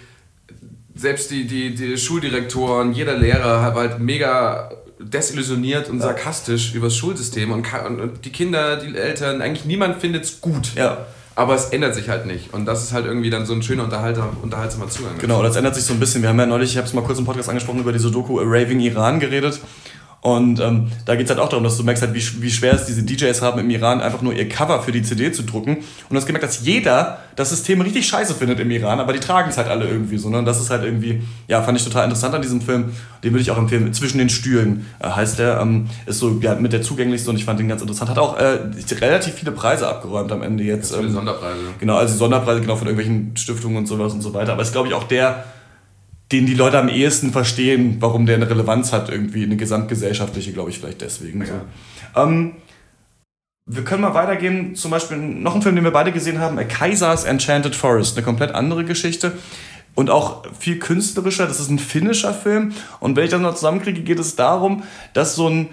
selbst die, die, die Schuldirektoren, jeder Lehrer war halt mega desillusioniert und sarkastisch über das Schulsystem und, und die Kinder, die Eltern, eigentlich niemand findet es gut. Ja. Aber es ändert sich halt nicht. Und das ist halt irgendwie dann so ein schöner unterhaltsamer Zugang. Genau, das ändert sich so ein bisschen. Wir haben ja neulich, ich habe es mal kurz im Podcast angesprochen, über diese Doku Raving Iran geredet. Und ähm, da geht es halt auch darum, dass du merkst, halt, wie, wie schwer es diese DJs haben im Iran, einfach nur ihr Cover für die CD zu drucken. Und du hast gemerkt, dass jeder das System richtig scheiße findet im Iran, aber die tragen es halt alle irgendwie so. Ne? Und das ist halt irgendwie, ja, fand ich total interessant an diesem Film. Den würde ich auch empfehlen. Zwischen den Stühlen äh, heißt der. Ähm, ist so ja, mit der zugänglichste und ich fand den ganz interessant. Hat auch äh, relativ viele Preise abgeräumt am Ende jetzt. Ähm, Sonderpreise. Genau, also Sonderpreise genau von irgendwelchen Stiftungen und sowas und so weiter. Aber es ist, glaube ich, auch der, den die Leute am ehesten verstehen, warum der eine Relevanz hat, irgendwie eine gesamtgesellschaftliche, glaube ich, vielleicht deswegen. So. Ähm, wir können mal weitergehen, zum Beispiel noch ein Film, den wir beide gesehen haben, Kaiser's Enchanted Forest, eine komplett andere Geschichte und auch viel künstlerischer. Das ist ein finnischer Film und wenn ich das noch zusammenkriege, geht es darum, dass so ein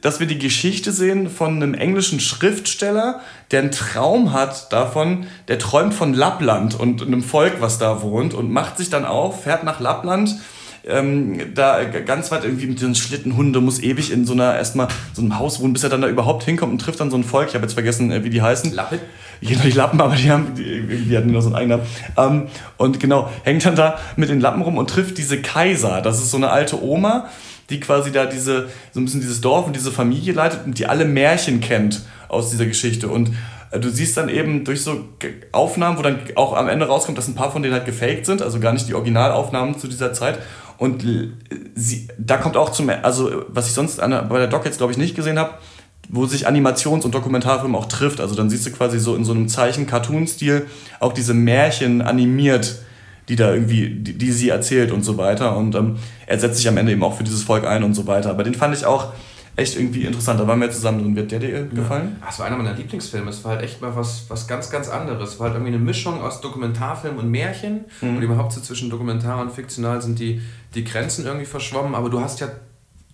dass wir die Geschichte sehen von einem englischen Schriftsteller, der einen Traum hat davon, der träumt von Lappland und einem Volk, was da wohnt und macht sich dann auf, fährt nach Lappland, ähm, da ganz weit irgendwie mit den Schlittenhunde, muss ewig in so einer, erstmal so einem Haus wohnen, bis er dann da überhaupt hinkommt und trifft dann so ein Volk, ich habe jetzt vergessen, äh, wie die heißen. Lappet? Genau, die Lappen, aber die haben, die, die hatten nur so einen Eigennamen. Ähm, und genau, hängt dann da mit den Lappen rum und trifft diese Kaiser. Das ist so eine alte Oma, die quasi da diese, so ein bisschen dieses Dorf und diese Familie leitet und die alle Märchen kennt aus dieser Geschichte. Und äh, du siehst dann eben durch so Aufnahmen, wo dann auch am Ende rauskommt, dass ein paar von denen halt gefaked sind, also gar nicht die Originalaufnahmen zu dieser Zeit. Und l- sie, da kommt auch zum, also was ich sonst an bei der Doc jetzt glaube ich nicht gesehen habe, wo sich Animations- und Dokumentarfilm auch trifft. Also dann siehst du quasi so in so einem Zeichen-Cartoon-Stil auch diese Märchen animiert, die da irgendwie, die, die sie erzählt und so weiter. Und ähm, er setzt sich am Ende eben auch für dieses Volk ein und so weiter. Aber den fand ich auch echt irgendwie interessant. Da waren wir zusammen drin. Wird der dir gefallen? Das war einer meiner Lieblingsfilme. Es war halt echt mal was, was ganz, ganz anderes. Es war halt irgendwie eine Mischung aus Dokumentarfilm und Märchen. Und überhaupt so zwischen Dokumentar und fiktional sind die, die Grenzen irgendwie verschwommen. Aber du hast ja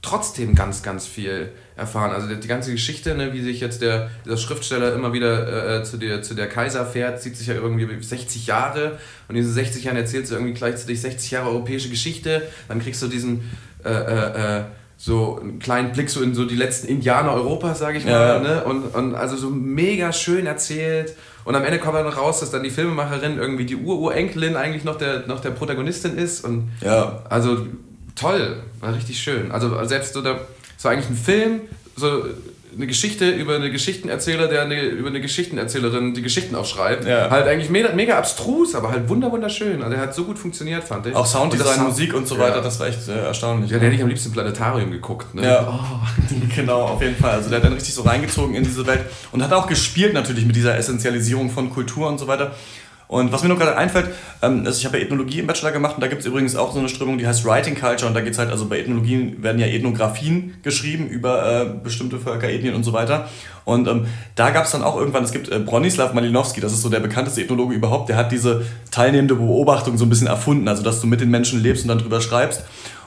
trotzdem ganz, ganz viel erfahren. Also die, die ganze Geschichte, ne, wie sich jetzt der, dieser Schriftsteller immer wieder äh, zu, der, zu der Kaiser fährt, zieht sich ja irgendwie 60 Jahre. Und in diesen 60 Jahren erzählst du irgendwie gleichzeitig 60 Jahre europäische Geschichte. Dann kriegst du diesen... Äh, äh, äh, so einen kleinen Blick so in so die letzten Indianer Europas, sage ich mal. Ja. Ne? Und, und also so mega schön erzählt. Und am Ende kommt dann raus, dass dann die Filmemacherin irgendwie die Ururenkelin eigentlich noch der, noch der Protagonistin ist. Und Ja. also toll, war richtig schön. Also selbst so der, so eigentlich ein Film, so eine Geschichte über eine Geschichtenerzähler, der eine, über eine Geschichtenerzählerin die Geschichten aufschreibt. Ja. Halt eigentlich mega, mega abstrus, aber halt wunder wunderschön. Also der hat so gut funktioniert, fand ich. Auch Und Sounddesign, Sound- Musik und so weiter, Ja. das war echt äh, erstaunlich. Ja, der hätte ich am liebsten im Planetarium geguckt. Ne? Ja, genau, auf jeden Fall. Also der hat dann richtig so reingezogen in diese Welt und hat auch gespielt natürlich mit dieser Essentialisierung von Kultur und so weiter. Und was mir nur gerade einfällt, ähm, ist, ich habe ja Ethnologie im Bachelor gemacht und da gibt es übrigens auch so eine Strömung, die heißt Writing Culture und da geht es halt, also bei Ethnologien werden ja Ethnografien geschrieben über äh, bestimmte Völker, Ethnien und so weiter. Und ähm, da gab es dann auch irgendwann, es gibt äh, Bronislav Malinowski, das ist so der bekannteste Ethnologe überhaupt, der hat diese teilnehmende Beobachtung so ein bisschen erfunden, also dass du mit den Menschen lebst und dann drüber schreibst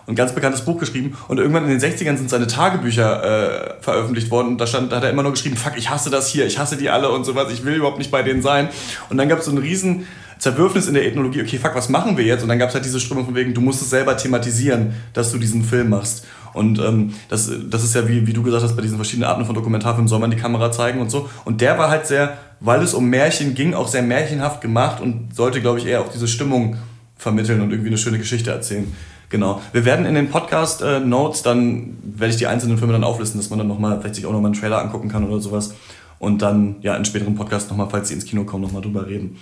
ein ganz bekanntes Buch geschrieben und irgendwann in den 60ern sind seine Tagebücher äh, veröffentlicht worden und da stand, da hat er immer nur geschrieben, fuck, ich hasse das hier, ich hasse die alle und sowas, ich will überhaupt nicht bei denen sein. Und dann gab es so einen riesen Zerwürfnis in der Ethnologie, okay, fuck, was machen wir jetzt? Und dann gab es halt diese Strömung von wegen, du musst es selber thematisieren, dass du diesen Film machst. Und ähm, das, das ist ja, wie, wie du gesagt hast, bei diesen verschiedenen Arten von Dokumentarfilmen soll man die Kamera zeigen und so. Und der war halt sehr, weil es um Märchen ging, auch sehr märchenhaft gemacht und sollte, glaube ich, eher auch diese Stimmung vermitteln und irgendwie eine schöne Geschichte erzählen. Genau. Wir werden in den Podcast-Notes dann, werde ich die einzelnen Filme dann auflisten, dass man dann nochmal, vielleicht sich auch nochmal einen Trailer angucken kann oder sowas. Und dann, ja, in späteren Podcast nochmal, falls sie ins Kino kommen, nochmal drüber reden.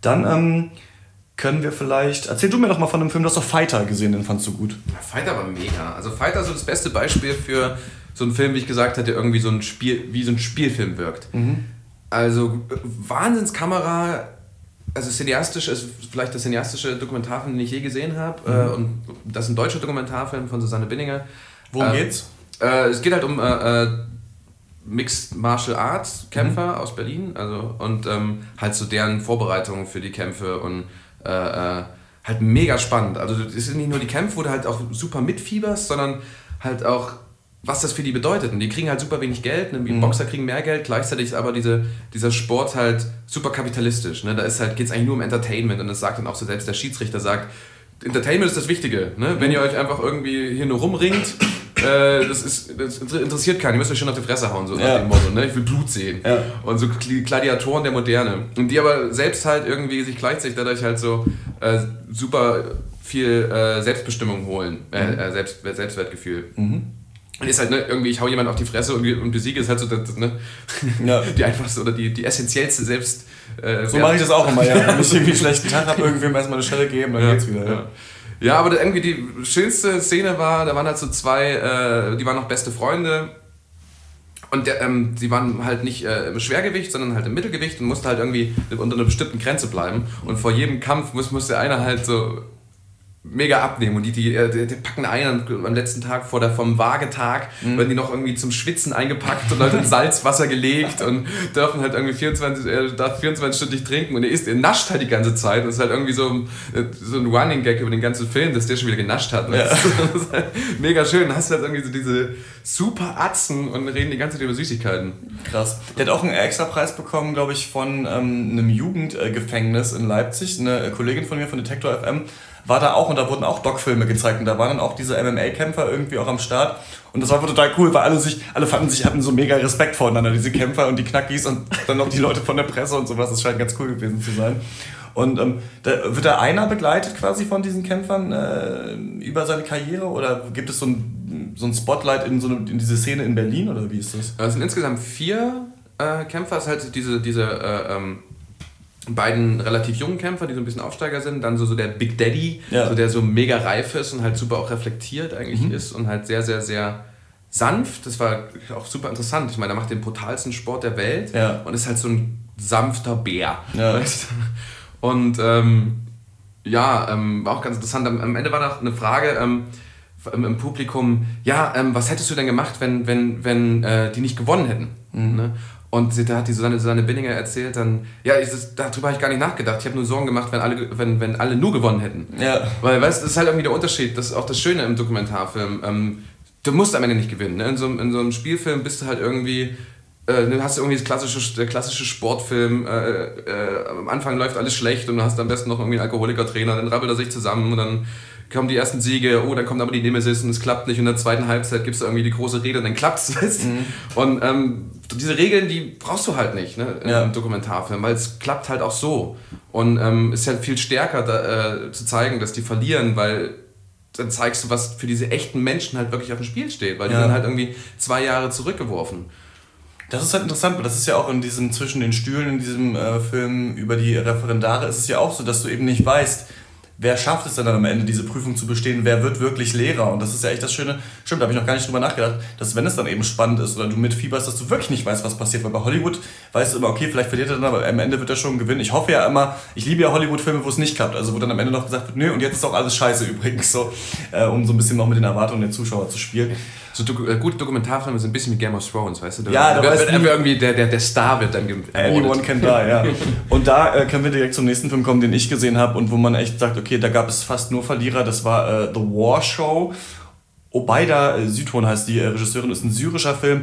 Dann ähm, können wir vielleicht, erzähl du mir doch mal von einem Film, du hast doch Fighter gesehen, den fandst du gut. Fighter war mega. Also Fighter ist so das beste Beispiel für so einen Film, wie ich gesagt hatte, irgendwie so ein Spiel, wie so ein Spielfilm wirkt. Also äh, Wahnsinnskamera, also cineastisch ist vielleicht der cineastische Dokumentarfilm, den ich je gesehen habe. Äh, und das ist ein deutscher Dokumentarfilm von Susanne Binninger. Worum Äh, geht's? Äh, es geht halt um äh, äh, Mixed Martial Arts Kämpfer aus Berlin, also und ähm, halt so deren Vorbereitungen für die Kämpfe und äh, äh, halt mega spannend. Also es sind nicht nur die Kämpfe, wo du halt auch super mitfieberst, sondern halt auch was das für die bedeutet. Und die kriegen halt super wenig Geld, ne? die mhm. Boxer kriegen mehr Geld, gleichzeitig ist aber diese, dieser Sport halt super kapitalistisch. Ne? Da halt, geht es eigentlich nur um Entertainment und das sagt dann auch so selbst der Schiedsrichter sagt, Entertainment ist das Wichtige. Ne? Wenn ihr euch einfach irgendwie hier nur rumringt, äh, das, ist, das interessiert keinen. Ihr müsst euch schon auf die Fresse hauen, so ja. nach dem Motto. Ne? Ich will Blut sehen. Ja. Und so Gladiatoren der Moderne. Und die aber selbst halt irgendwie sich gleichzeitig dadurch halt so äh, super viel äh, Selbstbestimmung holen, äh, mhm. Äh, Selbst, Selbstwertgefühl. Mhm. Und ist halt ne, irgendwie, ich hau jemand auf die Fresse und, und besiege, ist halt so das, ne, ja. die einfachste oder die, die essentiellste Selbst. Äh, so mache ich das auch immer, ja. Wenn ich irgendwie einen schlechten Tag habe, irgendwem erstmal eine Stelle geben, dann ja, geht's wieder. Ja. ja. aber irgendwie die schönste Szene war, da waren halt so zwei, äh, die waren noch beste Freunde. Und der, ähm, die waren halt nicht äh, im Schwergewicht, sondern halt im Mittelgewicht und mussten halt irgendwie unter einer bestimmten Grenze bleiben. Und vor jedem Kampf muss, muss der eine halt so mega abnehmen und die, die, die, die packen einen am letzten Tag vor der, vom Waagetag, mhm. werden die noch irgendwie zum Schwitzen eingepackt und halt in Salzwasser gelegt und dürfen halt irgendwie 24, äh, darf 24 Stunden nicht trinken und er isst, er nascht halt die ganze Zeit und das ist halt irgendwie so, so ein Running Gag über den ganzen Film, dass der schon wieder genascht hat. Ja. Das, ist halt mega schön. Dann hast du halt irgendwie so diese super Atzen und reden die ganze Zeit über Süßigkeiten. Krass. Der hat auch einen extra Preis bekommen, glaube ich, von ähm, einem Jugendgefängnis in Leipzig. Eine Kollegin von mir von Detektor FM war da auch und da wurden auch Doc-Filme gezeigt und da waren dann auch diese MMA-Kämpfer irgendwie auch am Start. Und das war total cool, weil alle sich, alle fanden sich, hatten so mega Respekt voreinander, diese Kämpfer und die Knackis und dann noch die Leute von der Presse und sowas, das scheint ganz cool gewesen zu sein. Und ähm, da, wird da einer begleitet quasi von diesen Kämpfern äh, über seine Karriere? Oder gibt es so ein, so ein Spotlight in, so eine, in diese Szene in Berlin? Oder wie ist das? Es sind insgesamt vier äh, Kämpfer, es ist halt diese, diese äh, ähm beiden relativ jungen Kämpfer, die so ein bisschen Aufsteiger sind, dann so, so der Big Daddy, ja. so der so mega reif ist und halt super auch reflektiert eigentlich mhm. ist und halt sehr, sehr, sehr sanft. Das war auch super interessant. Ich meine, er macht den brutalsten Sport der Welt ja. und ist halt so ein sanfter Bär. Ja. Und ähm, ja, ähm, war auch ganz interessant. Am, am, Ende war noch eine Frage ähm, im, im, Publikum, ja, ähm, was hättest du denn gemacht, wenn, wenn, wenn äh, die nicht gewonnen hätten? Mhm. Ne? Und da hat die Susanne, Susanne Binninger erzählt dann, ja, ich, das, darüber habe ich gar nicht nachgedacht. Ich habe nur Sorgen gemacht, wenn alle, wenn, wenn alle nur gewonnen hätten. Ja. Weil, weißt das ist halt irgendwie der Unterschied, das ist auch das Schöne im Dokumentarfilm. Ähm, du musst am Ende nicht gewinnen. Ne? In, so, in so einem Spielfilm bist du halt irgendwie, äh, du hast irgendwie das klassische, der klassische Sportfilm, äh, äh, am Anfang läuft alles schlecht und du hast am besten noch irgendwie einen Alkoholiker-Trainer, dann rappelt er sich zusammen und dann kommen die ersten Siege, oh, dann kommt aber die Nemesis und es klappt nicht und in der zweiten Halbzeit gibt es irgendwie die große Rede und dann klappt es. Mhm. Und ähm, diese Regeln, die brauchst du halt nicht ne, ja. im Dokumentarfilm, weil es klappt halt auch so. Und ähm, ist halt viel stärker da, äh, zu zeigen, dass die verlieren, weil dann zeigst du, was für diese echten Menschen halt wirklich auf dem Spiel steht, weil die ja. sind halt irgendwie zwei Jahre zurückgeworfen. Das ist halt interessant, weil das ist ja auch in diesem zwischen den Stühlen in diesem äh, Film über die Referendare ist es ja auch so, dass du eben nicht weißt, wer schafft es denn dann am Ende, diese Prüfung zu bestehen, wer wird wirklich Lehrer? Und das ist ja echt das Schöne, stimmt, da habe ich noch gar nicht drüber nachgedacht, dass wenn es dann eben spannend ist oder du mitfieberst, dass du wirklich nicht weißt, was passiert. Weil bei Hollywood weißt du immer, okay, vielleicht verliert er dann, aber am Ende wird er schon gewinnen. Ich hoffe ja immer, ich liebe ja Hollywood-Filme, wo es nicht klappt, also wo dann am Ende noch gesagt wird, nö, und jetzt ist auch alles scheiße übrigens, so, äh, um so ein bisschen noch mit den Erwartungen der Zuschauer zu spielen so do äh, gute Dokumentarfilme sind ein bisschen wie Game of Thrones, weißt du? Da ja, da wird, wird irgendwie der, der, der Star wird dann Anyone can die, ja. Und da äh, können wir direkt zum nächsten Film kommen, den ich gesehen habe und wo man echt sagt, okay, da gab es fast nur Verlierer. Das war äh, The War Show. Obeida äh, Südhorn heißt die äh, Regisseurin, ist ein syrischer Film.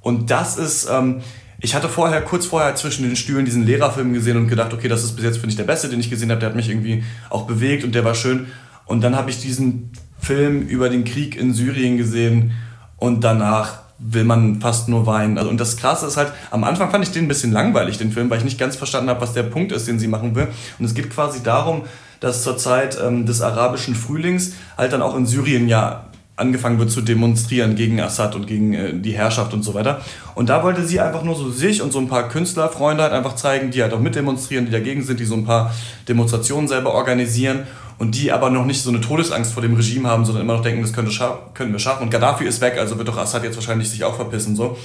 Und das ist, ähm, ich hatte vorher, kurz vorher zwischen den Stühlen diesen Lehrerfilm gesehen und gedacht, okay, das ist bis jetzt, finde ich, der beste, den ich gesehen habe. Der hat mich irgendwie auch bewegt und der war schön. Und dann habe ich diesen Film über den Krieg in Syrien gesehen und danach will man fast nur weinen. Also, und das Krasse ist halt, am Anfang fand ich den ein bisschen langweilig, den Film, weil ich nicht ganz verstanden habe, was der Punkt ist, den sie machen will. Und es geht quasi darum, dass zur Zeit ähm, des arabischen Frühlings halt dann auch in Syrien ja angefangen wird zu demonstrieren gegen Assad und gegen äh, die Herrschaft und so weiter. Und da wollte sie einfach nur so sich und so ein paar Künstlerfreunde halt einfach zeigen, die halt auch mitdemonstrieren, die dagegen sind, die so ein paar Demonstrationen selber organisieren und die aber noch nicht so eine Todesangst vor dem Regime haben, sondern immer noch denken, das könnte können wir schaffen. Und Gaddafi ist weg, also wird doch Assad jetzt wahrscheinlich sich auch verpissen. so.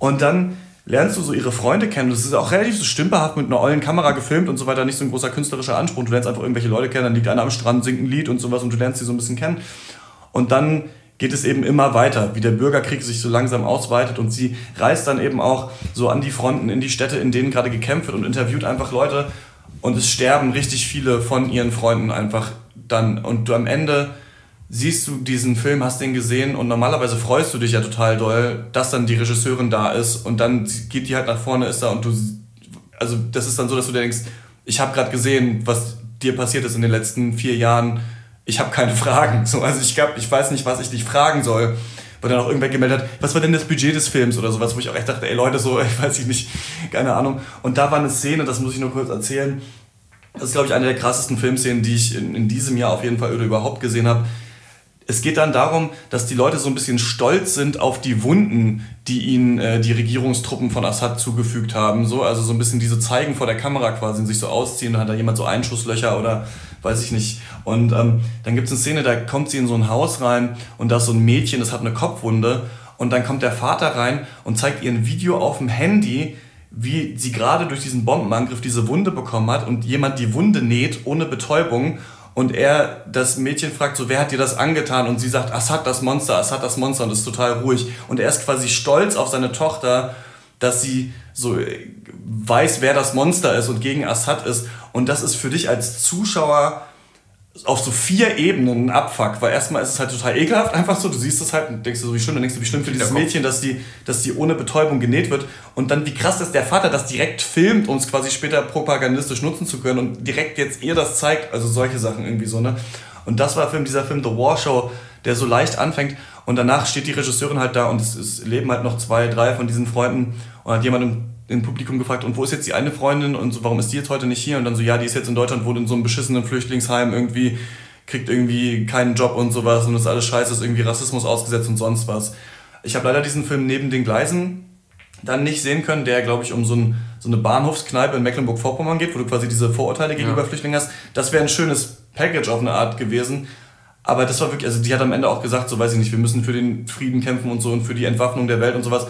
Und dann lernst du so ihre Freunde kennen. Das ist auch relativ so stümperhaft mit einer ollen Kamera gefilmt und so weiter, nicht so ein großer künstlerischer Anspruch. Du lernst einfach irgendwelche Leute kennen, dann liegt einer am Strand, singt ein Lied und sowas und du lernst sie so ein bisschen kennen. Und dann geht es eben immer weiter, wie der Bürgerkrieg sich so langsam ausweitet und sie reist dann eben auch so an die Fronten, in die Städte, in denen gerade gekämpft wird und interviewt einfach Leute und es sterben richtig viele von ihren Freunden einfach dann. Und du am Ende siehst du diesen Film, hast den gesehen und normalerweise freust du dich ja total doll, dass dann die Regisseurin da ist und dann geht die halt nach vorne, ist da und du, also das ist dann so, dass du denkst, ich habe gerade gesehen, was dir passiert ist in den letzten vier Jahren, ich habe keine Fragen. So, also ich, glaub, ich weiß nicht, was ich dich fragen soll. Weil dann auch irgendwer gemeldet hat, was war denn das Budget des Films oder sowas, wo ich auch echt dachte, ey Leute, so, ich weiß ich nicht, keine Ahnung. Und da war eine Szene, das muss ich nur kurz erzählen. Das ist, glaube ich, eine der krassesten Filmszenen, die ich in, in diesem Jahr auf jeden Fall oder überhaupt gesehen habe es geht dann darum, dass die Leute so ein bisschen stolz sind auf die Wunden, die ihnen äh, die Regierungstruppen von Assad zugefügt haben. So, also so ein bisschen diese zeigen vor der Kamera quasi und sich so ausziehen, da hat da jemand so Einschusslöcher oder weiß ich nicht. Und ähm, dann gibt es eine Szene, da kommt sie in so ein Haus rein und da ist so ein Mädchen, das hat eine Kopfwunde und dann kommt der Vater rein und zeigt ihr ein Video auf dem Handy, wie sie gerade durch diesen Bombenangriff diese Wunde bekommen hat und jemand die Wunde näht ohne Betäubung und er das Mädchen fragt so, wer hat dir das angetan? Und sie sagt, Assad das Monster, Assad das Monster und ist total ruhig. Und er ist quasi stolz auf seine Tochter, dass sie so äh, weiß, wer das Monster ist und gegen Assad ist. Und das ist für dich als Zuschauer auf so vier Ebenen ein Abfuck, weil erstmal ist es halt total ekelhaft, einfach so, du siehst es halt und denkst du so, wie schlimm, dann denkst du, wie schlimm für dieses Mädchen, dass die, dass die ohne Betäubung genäht wird. Und dann wie krass, dass der Vater das direkt filmt, um es quasi später propagandistisch nutzen zu können und direkt jetzt ihr das zeigt, also solche Sachen irgendwie so, ne. Und das war Film, dieser Film The War Show, der so leicht anfängt und danach steht die Regisseurin halt da und es, es leben halt noch zwei, drei von diesen Freunden und hat jemand im im Publikum gefragt, und wo ist jetzt die eine Freundin und so, warum ist die jetzt heute nicht hier? Und dann so, ja, die ist jetzt in Deutschland, wohnt in so einem beschissenen Flüchtlingsheim irgendwie, kriegt irgendwie keinen Job und sowas und ist alles scheiße, ist irgendwie Rassismus ausgesetzt und sonst was. Ich habe leider diesen Film neben den Gleisen dann nicht sehen können, der, glaube ich, um so, ein, so eine Bahnhofskneipe in Mecklenburg-Vorpommern geht, wo du quasi diese Vorurteile gegenüber ja. Flüchtlingen hast. Das wäre ein schönes Package auf eine Art gewesen. Aber das war wirklich, also die hat am Ende auch gesagt, so weiß ich nicht, wir müssen für den Frieden kämpfen und so und für die Entwaffnung der Welt und sowas.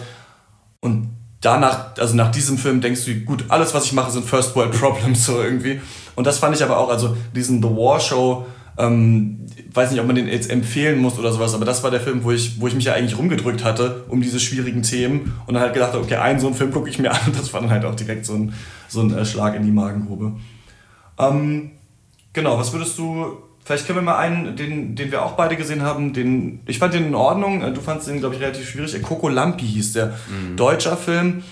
Und danach, also nach diesem Film denkst du, gut, alles, was ich mache, sind First World Problems so irgendwie. Und das fand ich aber auch, also diesen The War Show, ähm, weiß nicht, ob man den jetzt empfehlen muss oder sowas, aber das war der Film, wo ich, wo ich mich ja eigentlich rumgedrückt hatte um diese schwierigen Themen und dann halt gedacht habe, okay, einen so einen Film gucke ich mir an und das war dann halt auch direkt so ein, so ein äh, Schlag in die Magengrube. Ähm, genau, was würdest du Vielleicht können wir mal einen, den, den wir auch beide gesehen haben, den, ich fand den in Ordnung, äh, du fandest den, glaube ich, relativ schwierig. Äh, Coco Lampi hieß der. Mhm. Deutscher Film.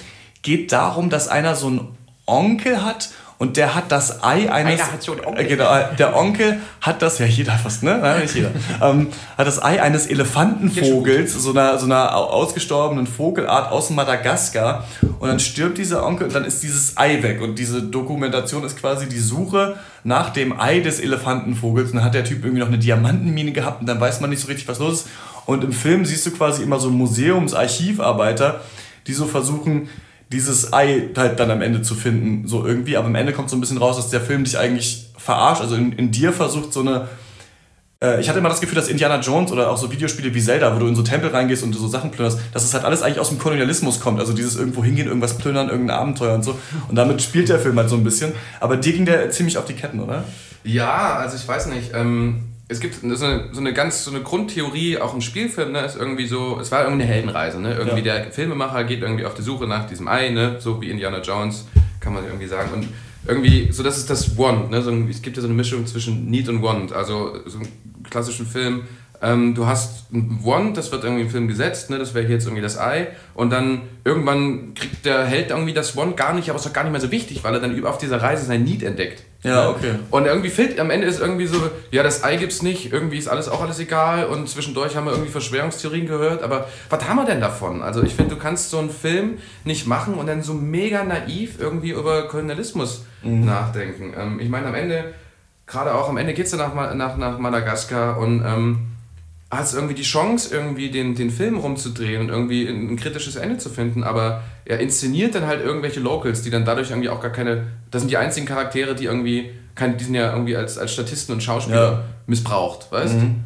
Geht darum, dass einer so einen Onkel hat und der hat das Ei eines. Einer hat Onkel. Äh, genau, der Onkel hat das, ja jeder fast, ne? Nein, nicht jeder. ähm, hat das Ei eines Elefantenvogels, so einer, so einer ausgestorbenen Vogelart aus Madagaskar. Und dann stirbt dieser Onkel und dann ist dieses Ei weg. Und diese Dokumentation ist quasi die Suche nach dem Ei des Elefantenvogels. Und dann hat der Typ irgendwie noch eine Diamantenmine gehabt und dann weiß man nicht so richtig, was los ist. Und im Film siehst du quasi immer so Museumsarchivarbeiter, die so versuchen, dieses Ei halt dann am Ende zu finden, so irgendwie. Aber am Ende kommt so ein bisschen raus, dass der Film dich eigentlich verarscht, also in, in dir versucht so eine. Äh, ich hatte immer das Gefühl, dass Indiana Jones oder auch so Videospiele wie Zelda, wo du in so Tempel reingehst und so Sachen plünderst, dass es halt alles eigentlich aus dem Kolonialismus kommt. Also dieses irgendwo hingehen, irgendwas plündern, irgendein Abenteuer und so. Und damit spielt der Film halt so ein bisschen. Aber dir ging der ziemlich auf die Ketten, oder? Ja, also ich weiß nicht. Ähm es gibt so eine, so eine ganz so eine Grundtheorie, auch im Spielfilm, ne, ist irgendwie so, es war irgendwie eine Heldenreise, ne? Irgendwie ja. der Filmemacher geht irgendwie auf die Suche nach diesem Ei, ne? So wie Indiana Jones, kann man irgendwie sagen. Und irgendwie, so das ist das Want, ne? So es gibt ja so eine Mischung zwischen Need und Want. Also so einen klassischen Film ähm, du hast ein Wand, das wird irgendwie im Film gesetzt, ne, das wäre hier jetzt irgendwie das Ei. Und dann irgendwann kriegt der Held irgendwie das Wand gar nicht, aber es ist doch gar nicht mehr so wichtig, weil er dann auf dieser Reise sein Need entdeckt. Ja, ne? okay. Und irgendwie fehlt, am Ende ist irgendwie so, ja, das Ei gibt's nicht, irgendwie ist alles auch alles egal und zwischendurch haben wir irgendwie Verschwörungstheorien gehört, aber was haben wir denn davon? Also ich finde, du kannst so einen Film nicht machen und dann so mega naiv irgendwie über Kolonialismus mhm. nachdenken. Ähm, ich meine, am Ende, gerade auch am Ende geht's ja nach, nach, nach Madagaskar und ähm, hast irgendwie die Chance, irgendwie den, den Film rumzudrehen und irgendwie ein, ein, kritisches Ende zu finden, aber er inszeniert dann halt irgendwelche Locals, die dann dadurch irgendwie auch gar keine. Das sind die einzigen Charaktere, die irgendwie. Keine, die sind ja irgendwie als, als Statisten und Schauspieler ja. missbraucht, weißt du? Mhm.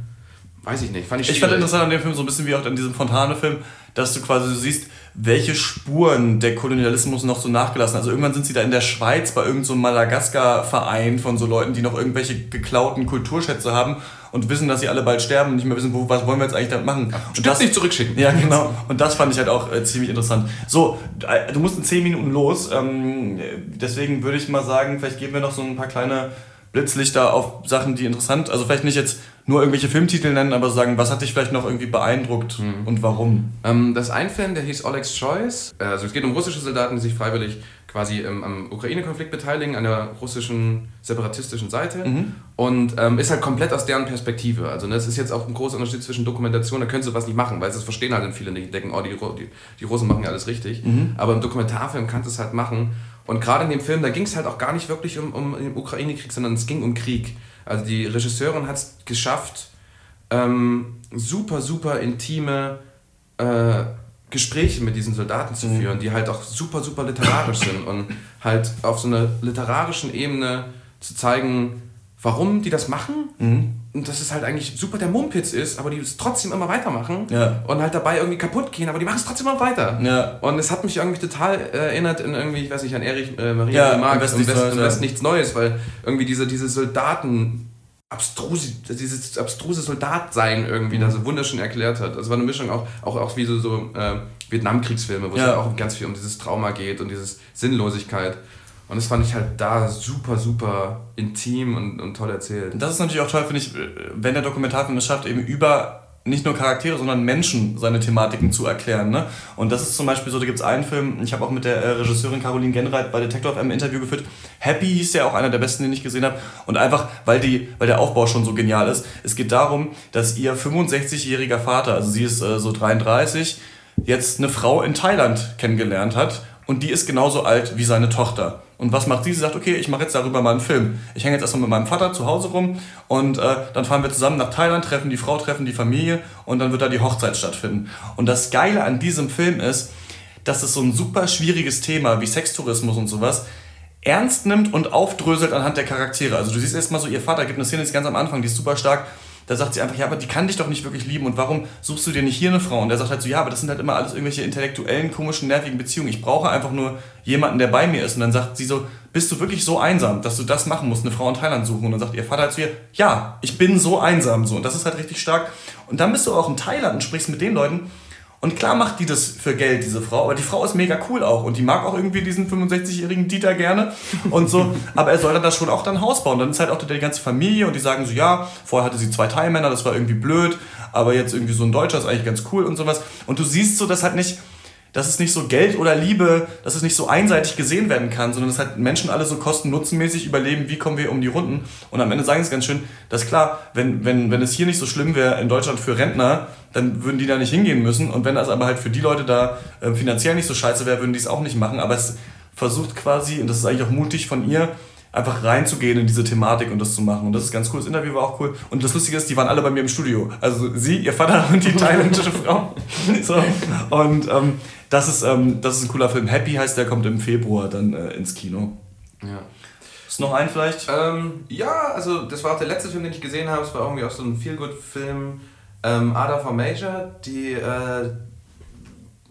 Weiß ich nicht. Fand ich ich fand interessant an dem Film so ein bisschen wie auch in diesem Fontane-Film, dass du quasi so siehst, welche Spuren der Kolonialismus noch so nachgelassen hat. Also irgendwann sind sie da in der Schweiz bei irgendeinem so Madagaskar-Verein von so Leuten, die noch irgendwelche geklauten Kulturschätze haben und wissen, dass sie alle bald sterben und nicht mehr wissen, wo, was wollen wir jetzt eigentlich damit machen. und das nicht zurückschicken. Ja, genau. Und das fand ich halt auch äh, ziemlich interessant. So, äh, du musst in 10 Minuten los. Ähm, deswegen würde ich mal sagen, vielleicht geben wir noch so ein paar kleine Blitzlichter auf Sachen, die interessant, also vielleicht nicht jetzt nur irgendwelche Filmtitel nennen, aber sagen, was hat dich vielleicht noch irgendwie beeindruckt Mhm. und warum? Ähm, das ist ein Film, der hieß Oleg's Choice. Äh, Also es geht um russische Soldaten, die sich freiwillig quasi ähm, am Ukraine-Konflikt beteiligen, an der russischen separatistischen Seite. Und ähm, ist halt komplett aus deren Perspektive. Also ne, das ist jetzt auch ein großer Unterschied zwischen Dokumentation, da können sie was nicht machen, weil das verstehen halt dann viele nicht, die denken, oh, die, die, die Russen machen ja alles richtig. Aber im Dokumentarfilm kannst du es halt machen. Und gerade in dem Film, da ging es halt auch gar nicht wirklich um, um den Ukraine-Krieg, sondern es ging um Krieg. Also die Regisseurin hat es geschafft, ähm, super, super intime äh, Gespräche mit diesen Soldaten zu führen, die halt auch super, super literarisch sind und halt auf so einer literarischen Ebene zu zeigen, warum die das machen und dass es halt eigentlich super der Mumpitz ist, aber die es trotzdem immer weitermachen Ja. und halt dabei irgendwie kaputt gehen, aber die machen es trotzdem immer weiter. Ja. Und es hat mich irgendwie total äh, erinnert in irgendwie, ich weiß nicht, an Erich äh, Maria Ja, Remarque, im West West. West nichts Neues, weil irgendwie diese, diese Soldaten abstruse, dieses abstruse Soldatsein irgendwie Mhm. da so wunderschön erklärt hat. Das war eine Mischung auch, auch, auch wie so, so äh, Vietnamkriegsfilme, wo es Ja. halt auch ganz viel um dieses Trauma geht und dieses Sinnlosigkeit. Und das fand ich halt da super, super intim und, und toll erzählt. Und das ist natürlich auch toll, finde ich, wenn der Dokumentarfilm es schafft, eben über nicht nur Charaktere, sondern Menschen seine Thematiken zu erklären. Ne? Und das ist zum Beispiel so, da gibt es einen Film, ich habe auch mit der äh, Regisseurin Caroline Genreit bei Detector FM ein Interview geführt. Happy hieß ja auch einer der besten, den ich gesehen habe. Und einfach, weil, die, weil der Aufbau schon so genial ist. Es geht darum, dass ihr 65-jähriger Vater, also sie ist äh, so 33, jetzt eine Frau in Thailand kennengelernt hat. Und die ist genauso alt wie seine Tochter. Und was macht sie? Sie sagt, okay, ich mache jetzt darüber mal einen Film. Ich hänge jetzt erstmal mit meinem Vater zu Hause rum und äh, dann fahren wir zusammen nach Thailand, treffen die Frau, treffen die Familie und dann wird da die Hochzeit stattfinden. Und das Geile an diesem Film ist, dass es so ein super schwieriges Thema wie Sextourismus und sowas ernst nimmt und aufdröselt anhand der Charaktere. Also du siehst erstmal so, ihr Vater gibt eine Szene, ist ganz am Anfang, die ist super stark. Da sagt sie einfach, ja, aber die kann dich doch nicht wirklich lieben und warum suchst du dir nicht hier eine Frau? Und der sagt halt so, ja, aber das sind halt immer alles irgendwelche intellektuellen, komischen, nervigen Beziehungen. Ich brauche einfach nur jemanden, der bei mir ist. Und dann sagt sie so, bist du wirklich so einsam, dass du das machen musst, eine Frau in Thailand suchen? Und dann sagt ihr Vater halt zu ihr, ja, ich bin so einsam so. Und das ist halt richtig stark. Und dann bist du auch in Thailand und sprichst mit den Leuten, und klar macht die das für Geld, diese Frau, aber die Frau ist mega cool auch und die mag auch irgendwie diesen 65-jährigen Dieter gerne und so, aber er soll dann das schon auch dann Haus bauen. Dann ist halt auch die ganze Familie und die sagen so, ja, vorher hatte sie zwei Thai-Männer, das war irgendwie blöd, aber jetzt irgendwie so ein Deutscher ist eigentlich ganz cool und sowas. Und du siehst so, dass halt nicht, dass es nicht so Geld oder Liebe, dass es nicht so einseitig gesehen werden kann, sondern dass halt Menschen alle so kosten-nutzenmäßig überleben, wie kommen wir um die Runden. Und am Ende sagen sie es ganz schön, dass klar, wenn, wenn, wenn es hier nicht so schlimm wäre in Deutschland für Rentner, dann würden die da nicht hingehen müssen. Und wenn das aber halt für die Leute da äh, finanziell nicht so scheiße wäre, würden die es auch nicht machen. Aber es versucht quasi, und das ist eigentlich auch mutig von ihr, einfach reinzugehen in diese Thematik und das zu machen. Und das ist ganz cool. Das Interview war auch cool. Und das Lustige ist, die waren alle bei mir im Studio. Also sie, ihr Vater und die thailändische Frau. So. Und ähm, das, ist, ähm, das ist ein cooler Film. Happy heißt der, kommt im Februar dann äh, ins Kino. Ja. Ist noch ein vielleicht? Ähm, ja, also das war auch der letzte Film, den ich gesehen habe. Es war irgendwie auch so ein Feel-Good-Film. Ähm, Ada for Major, die äh,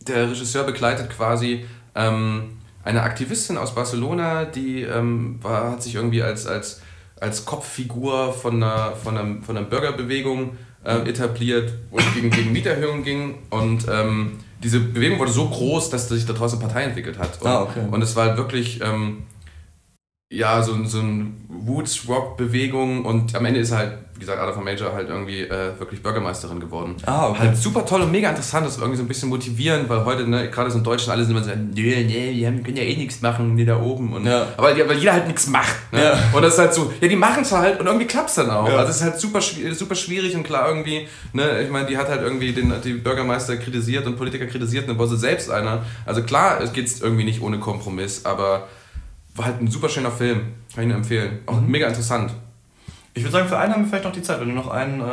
der Regisseur begleitet quasi ähm, eine Aktivistin aus Barcelona, die ähm, war, hat sich irgendwie als, als, als Kopffigur von einer, von einer, von einer Bürgerbewegung äh, etabliert, wo es gegen, gegen Mieterhöhungen ging. Und ähm, diese Bewegung wurde so groß, dass sich daraus eine Partei entwickelt hat. Und, Ah, okay. und es war halt wirklich ähm, ja, so, so eine Woods-Rock-Bewegung und am Ende ist halt, wie gesagt, Ada von Major halt irgendwie äh, wirklich Bürgermeisterin geworden. Ah, okay. Halt super toll und mega interessant, das ist irgendwie so ein bisschen motivierend, weil heute, ne, gerade so in Deutschland, alle sind immer so, nee, nee, wir haben- können ja eh nichts machen, die da oben. Und, Ja. aber weil jeder halt nichts macht. Ne? Ja. Und das ist halt so, ja, die machen es halt und irgendwie klappt es dann auch. Ja. Also es ist halt super, super schwierig und klar irgendwie, ne, ich meine, die hat halt irgendwie den, die Bürgermeister kritisiert und Politiker kritisiert und dann war sie selbst einer. Also klar, es geht irgendwie nicht ohne Kompromiss, aber war halt ein super schöner Film. Kann ich nur empfehlen. Auch Mhm. mega interessant. Ich würde sagen, für einen haben wir vielleicht noch die Zeit, wenn du noch einen. Äh,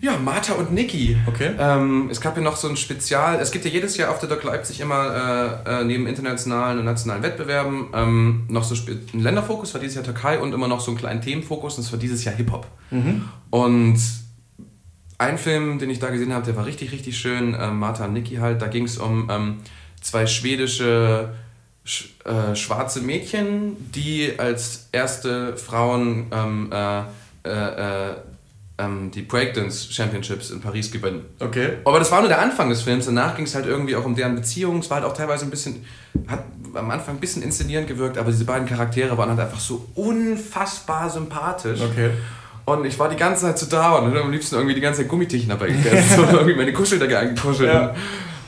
Ja, Martha und Niki. Okay. Ähm, es gab ja noch so ein Spezial. Es gibt ja jedes Jahr auf der Doc Leipzig immer äh, äh, neben internationalen und nationalen Wettbewerben ähm, noch so einen Länderfokus, war dieses Jahr Türkei und immer noch so einen kleinen Themenfokus und das war dieses Jahr Hip-Hop. Und ein Film, den ich da gesehen habe, der war richtig, richtig schön. Ähm, Martha und Niki halt. Da ging es um ähm, zwei schwedische sch äh, schwarze Mädchen, die als erste Frauen ähm, äh, äh, äh, ähm, die Breakdance Championships in Paris gewinnen. Okay. Aber das war nur der Anfang des Films. Danach ging es halt irgendwie auch um deren Beziehung. Es war halt auch teilweise ein bisschen, hat am Anfang ein bisschen inszenierend gewirkt, aber diese beiden Charaktere waren halt einfach so unfassbar sympathisch. Okay. Und ich war die ganze Zeit so da und hätte am liebsten irgendwie die ganze Zeit Gummitierchen dabei gegessen. so irgendwie meine Kuscheldecke eingekuschelt. Ja.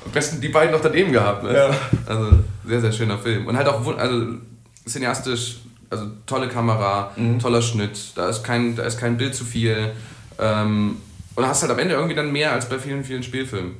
Am besten die beiden noch daneben gehabt. Ne? Ja. Also sehr, sehr schöner Film. Und halt auch also, cineastisch, also tolle Kamera, Mhm. toller Schnitt, da ist kein, da ist kein Bild zu viel. Ähm, und hast halt am Ende irgendwie dann mehr als bei vielen, vielen Spielfilmen.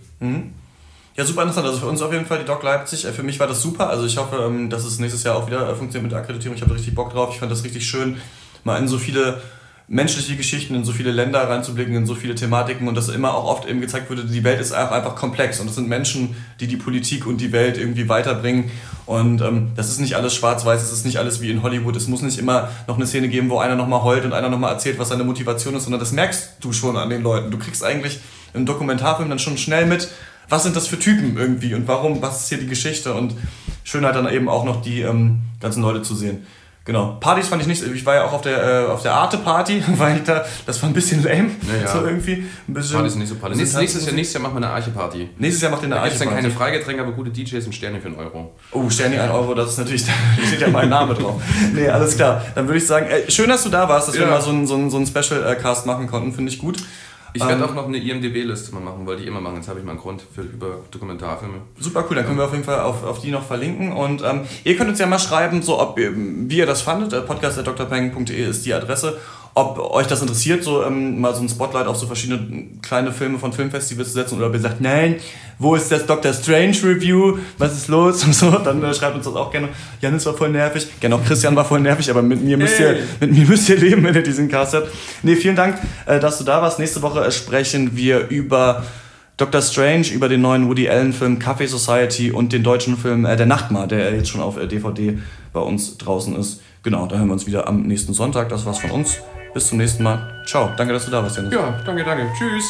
Ja, super interessant. Also für uns auf jeden Fall die Doc Leipzig. Äh, Für mich war das super. Also ich hoffe, ähm, dass es nächstes Jahr auch wieder äh, funktioniert mit der Akkreditierung. Ich habe richtig Bock drauf. Ich fand das richtig schön, mal in so viele menschliche Geschichten, in so viele Länder reinzublicken, in so viele Thematiken und dass immer auch oft eben gezeigt wurde, die Welt ist auch einfach komplex und es sind Menschen, die die Politik und die Welt irgendwie weiterbringen und ähm, das ist nicht alles schwarz-weiß, es ist nicht alles wie in Hollywood, es muss nicht immer noch eine Szene geben, wo einer nochmal heult und einer nochmal erzählt, was seine Motivation ist, sondern das merkst du schon an den Leuten. Du kriegst eigentlich im Dokumentarfilm dann schon schnell mit, was sind das für Typen irgendwie und warum, was ist hier die Geschichte und schön halt dann eben auch noch die ähm, ganzen Leute zu sehen. Genau. Partys fand ich nicht, ich war ja auch auf der, äh, auf der Arte-Party, weil da, das war ein bisschen lame, Ja, ja. so irgendwie. Ein bisschen, Party ist nicht so Party. Nächstes, nächstes, Jahr, nächstes Jahr machen wir eine Arche-Party. Nächstes Jahr macht ihr eine Da gibt dann keine Arche-Party. Freigetränke, aber gute DJs und Sterne für einen Euro. Oh, Sterni 1 Euro, das ist natürlich, da steht ja mein Name drauf. Nee, alles klar. Dann würde ich sagen, äh, schön, dass du da warst, dass wir Ja. mal so einen so einen- so einen Special-Cast machen konnten, finde ich gut. Ich werde Ähm, auch noch eine IMDB-Liste mal machen, wollte ich immer machen. Jetzt habe ich mal einen Grund für, über Dokumentarfilme. Super cool, dann können wir auf jeden Fall auf, auf die noch verlinken. Und ähm, ihr könnt uns ja mal schreiben, so ob ihr, wie ihr das fandet. Äh, Podcast.drpeng.de ist die Adresse. Ob euch das interessiert, so ähm, mal so ein Spotlight auf so verschiedene kleine Filme von Filmfestivals zu setzen oder ob ihr sagt, nein, wo ist das Doctor Strange Review? Was ist los? Und so, dann äh, schreibt uns das auch gerne. Janis war voll nervig. Genau, Christian war voll nervig, aber mit mir müsst ihr, Hey. mit mir müsst ihr leben, wenn ihr diesen Cast habt. Nee, vielen Dank, äh, dass du da warst. Nächste Woche äh, sprechen wir über Dr. Strange über den neuen Woody Allen-Film Café Society und den deutschen Film äh, Der Nachtmar, der jetzt schon auf äh, DVD bei uns draußen ist. Genau, da hören wir uns wieder am nächsten Sonntag. Das war's von uns. Bis zum nächsten Mal. Ciao. Danke, dass du da warst, Janis. Ja, danke, danke. Tschüss.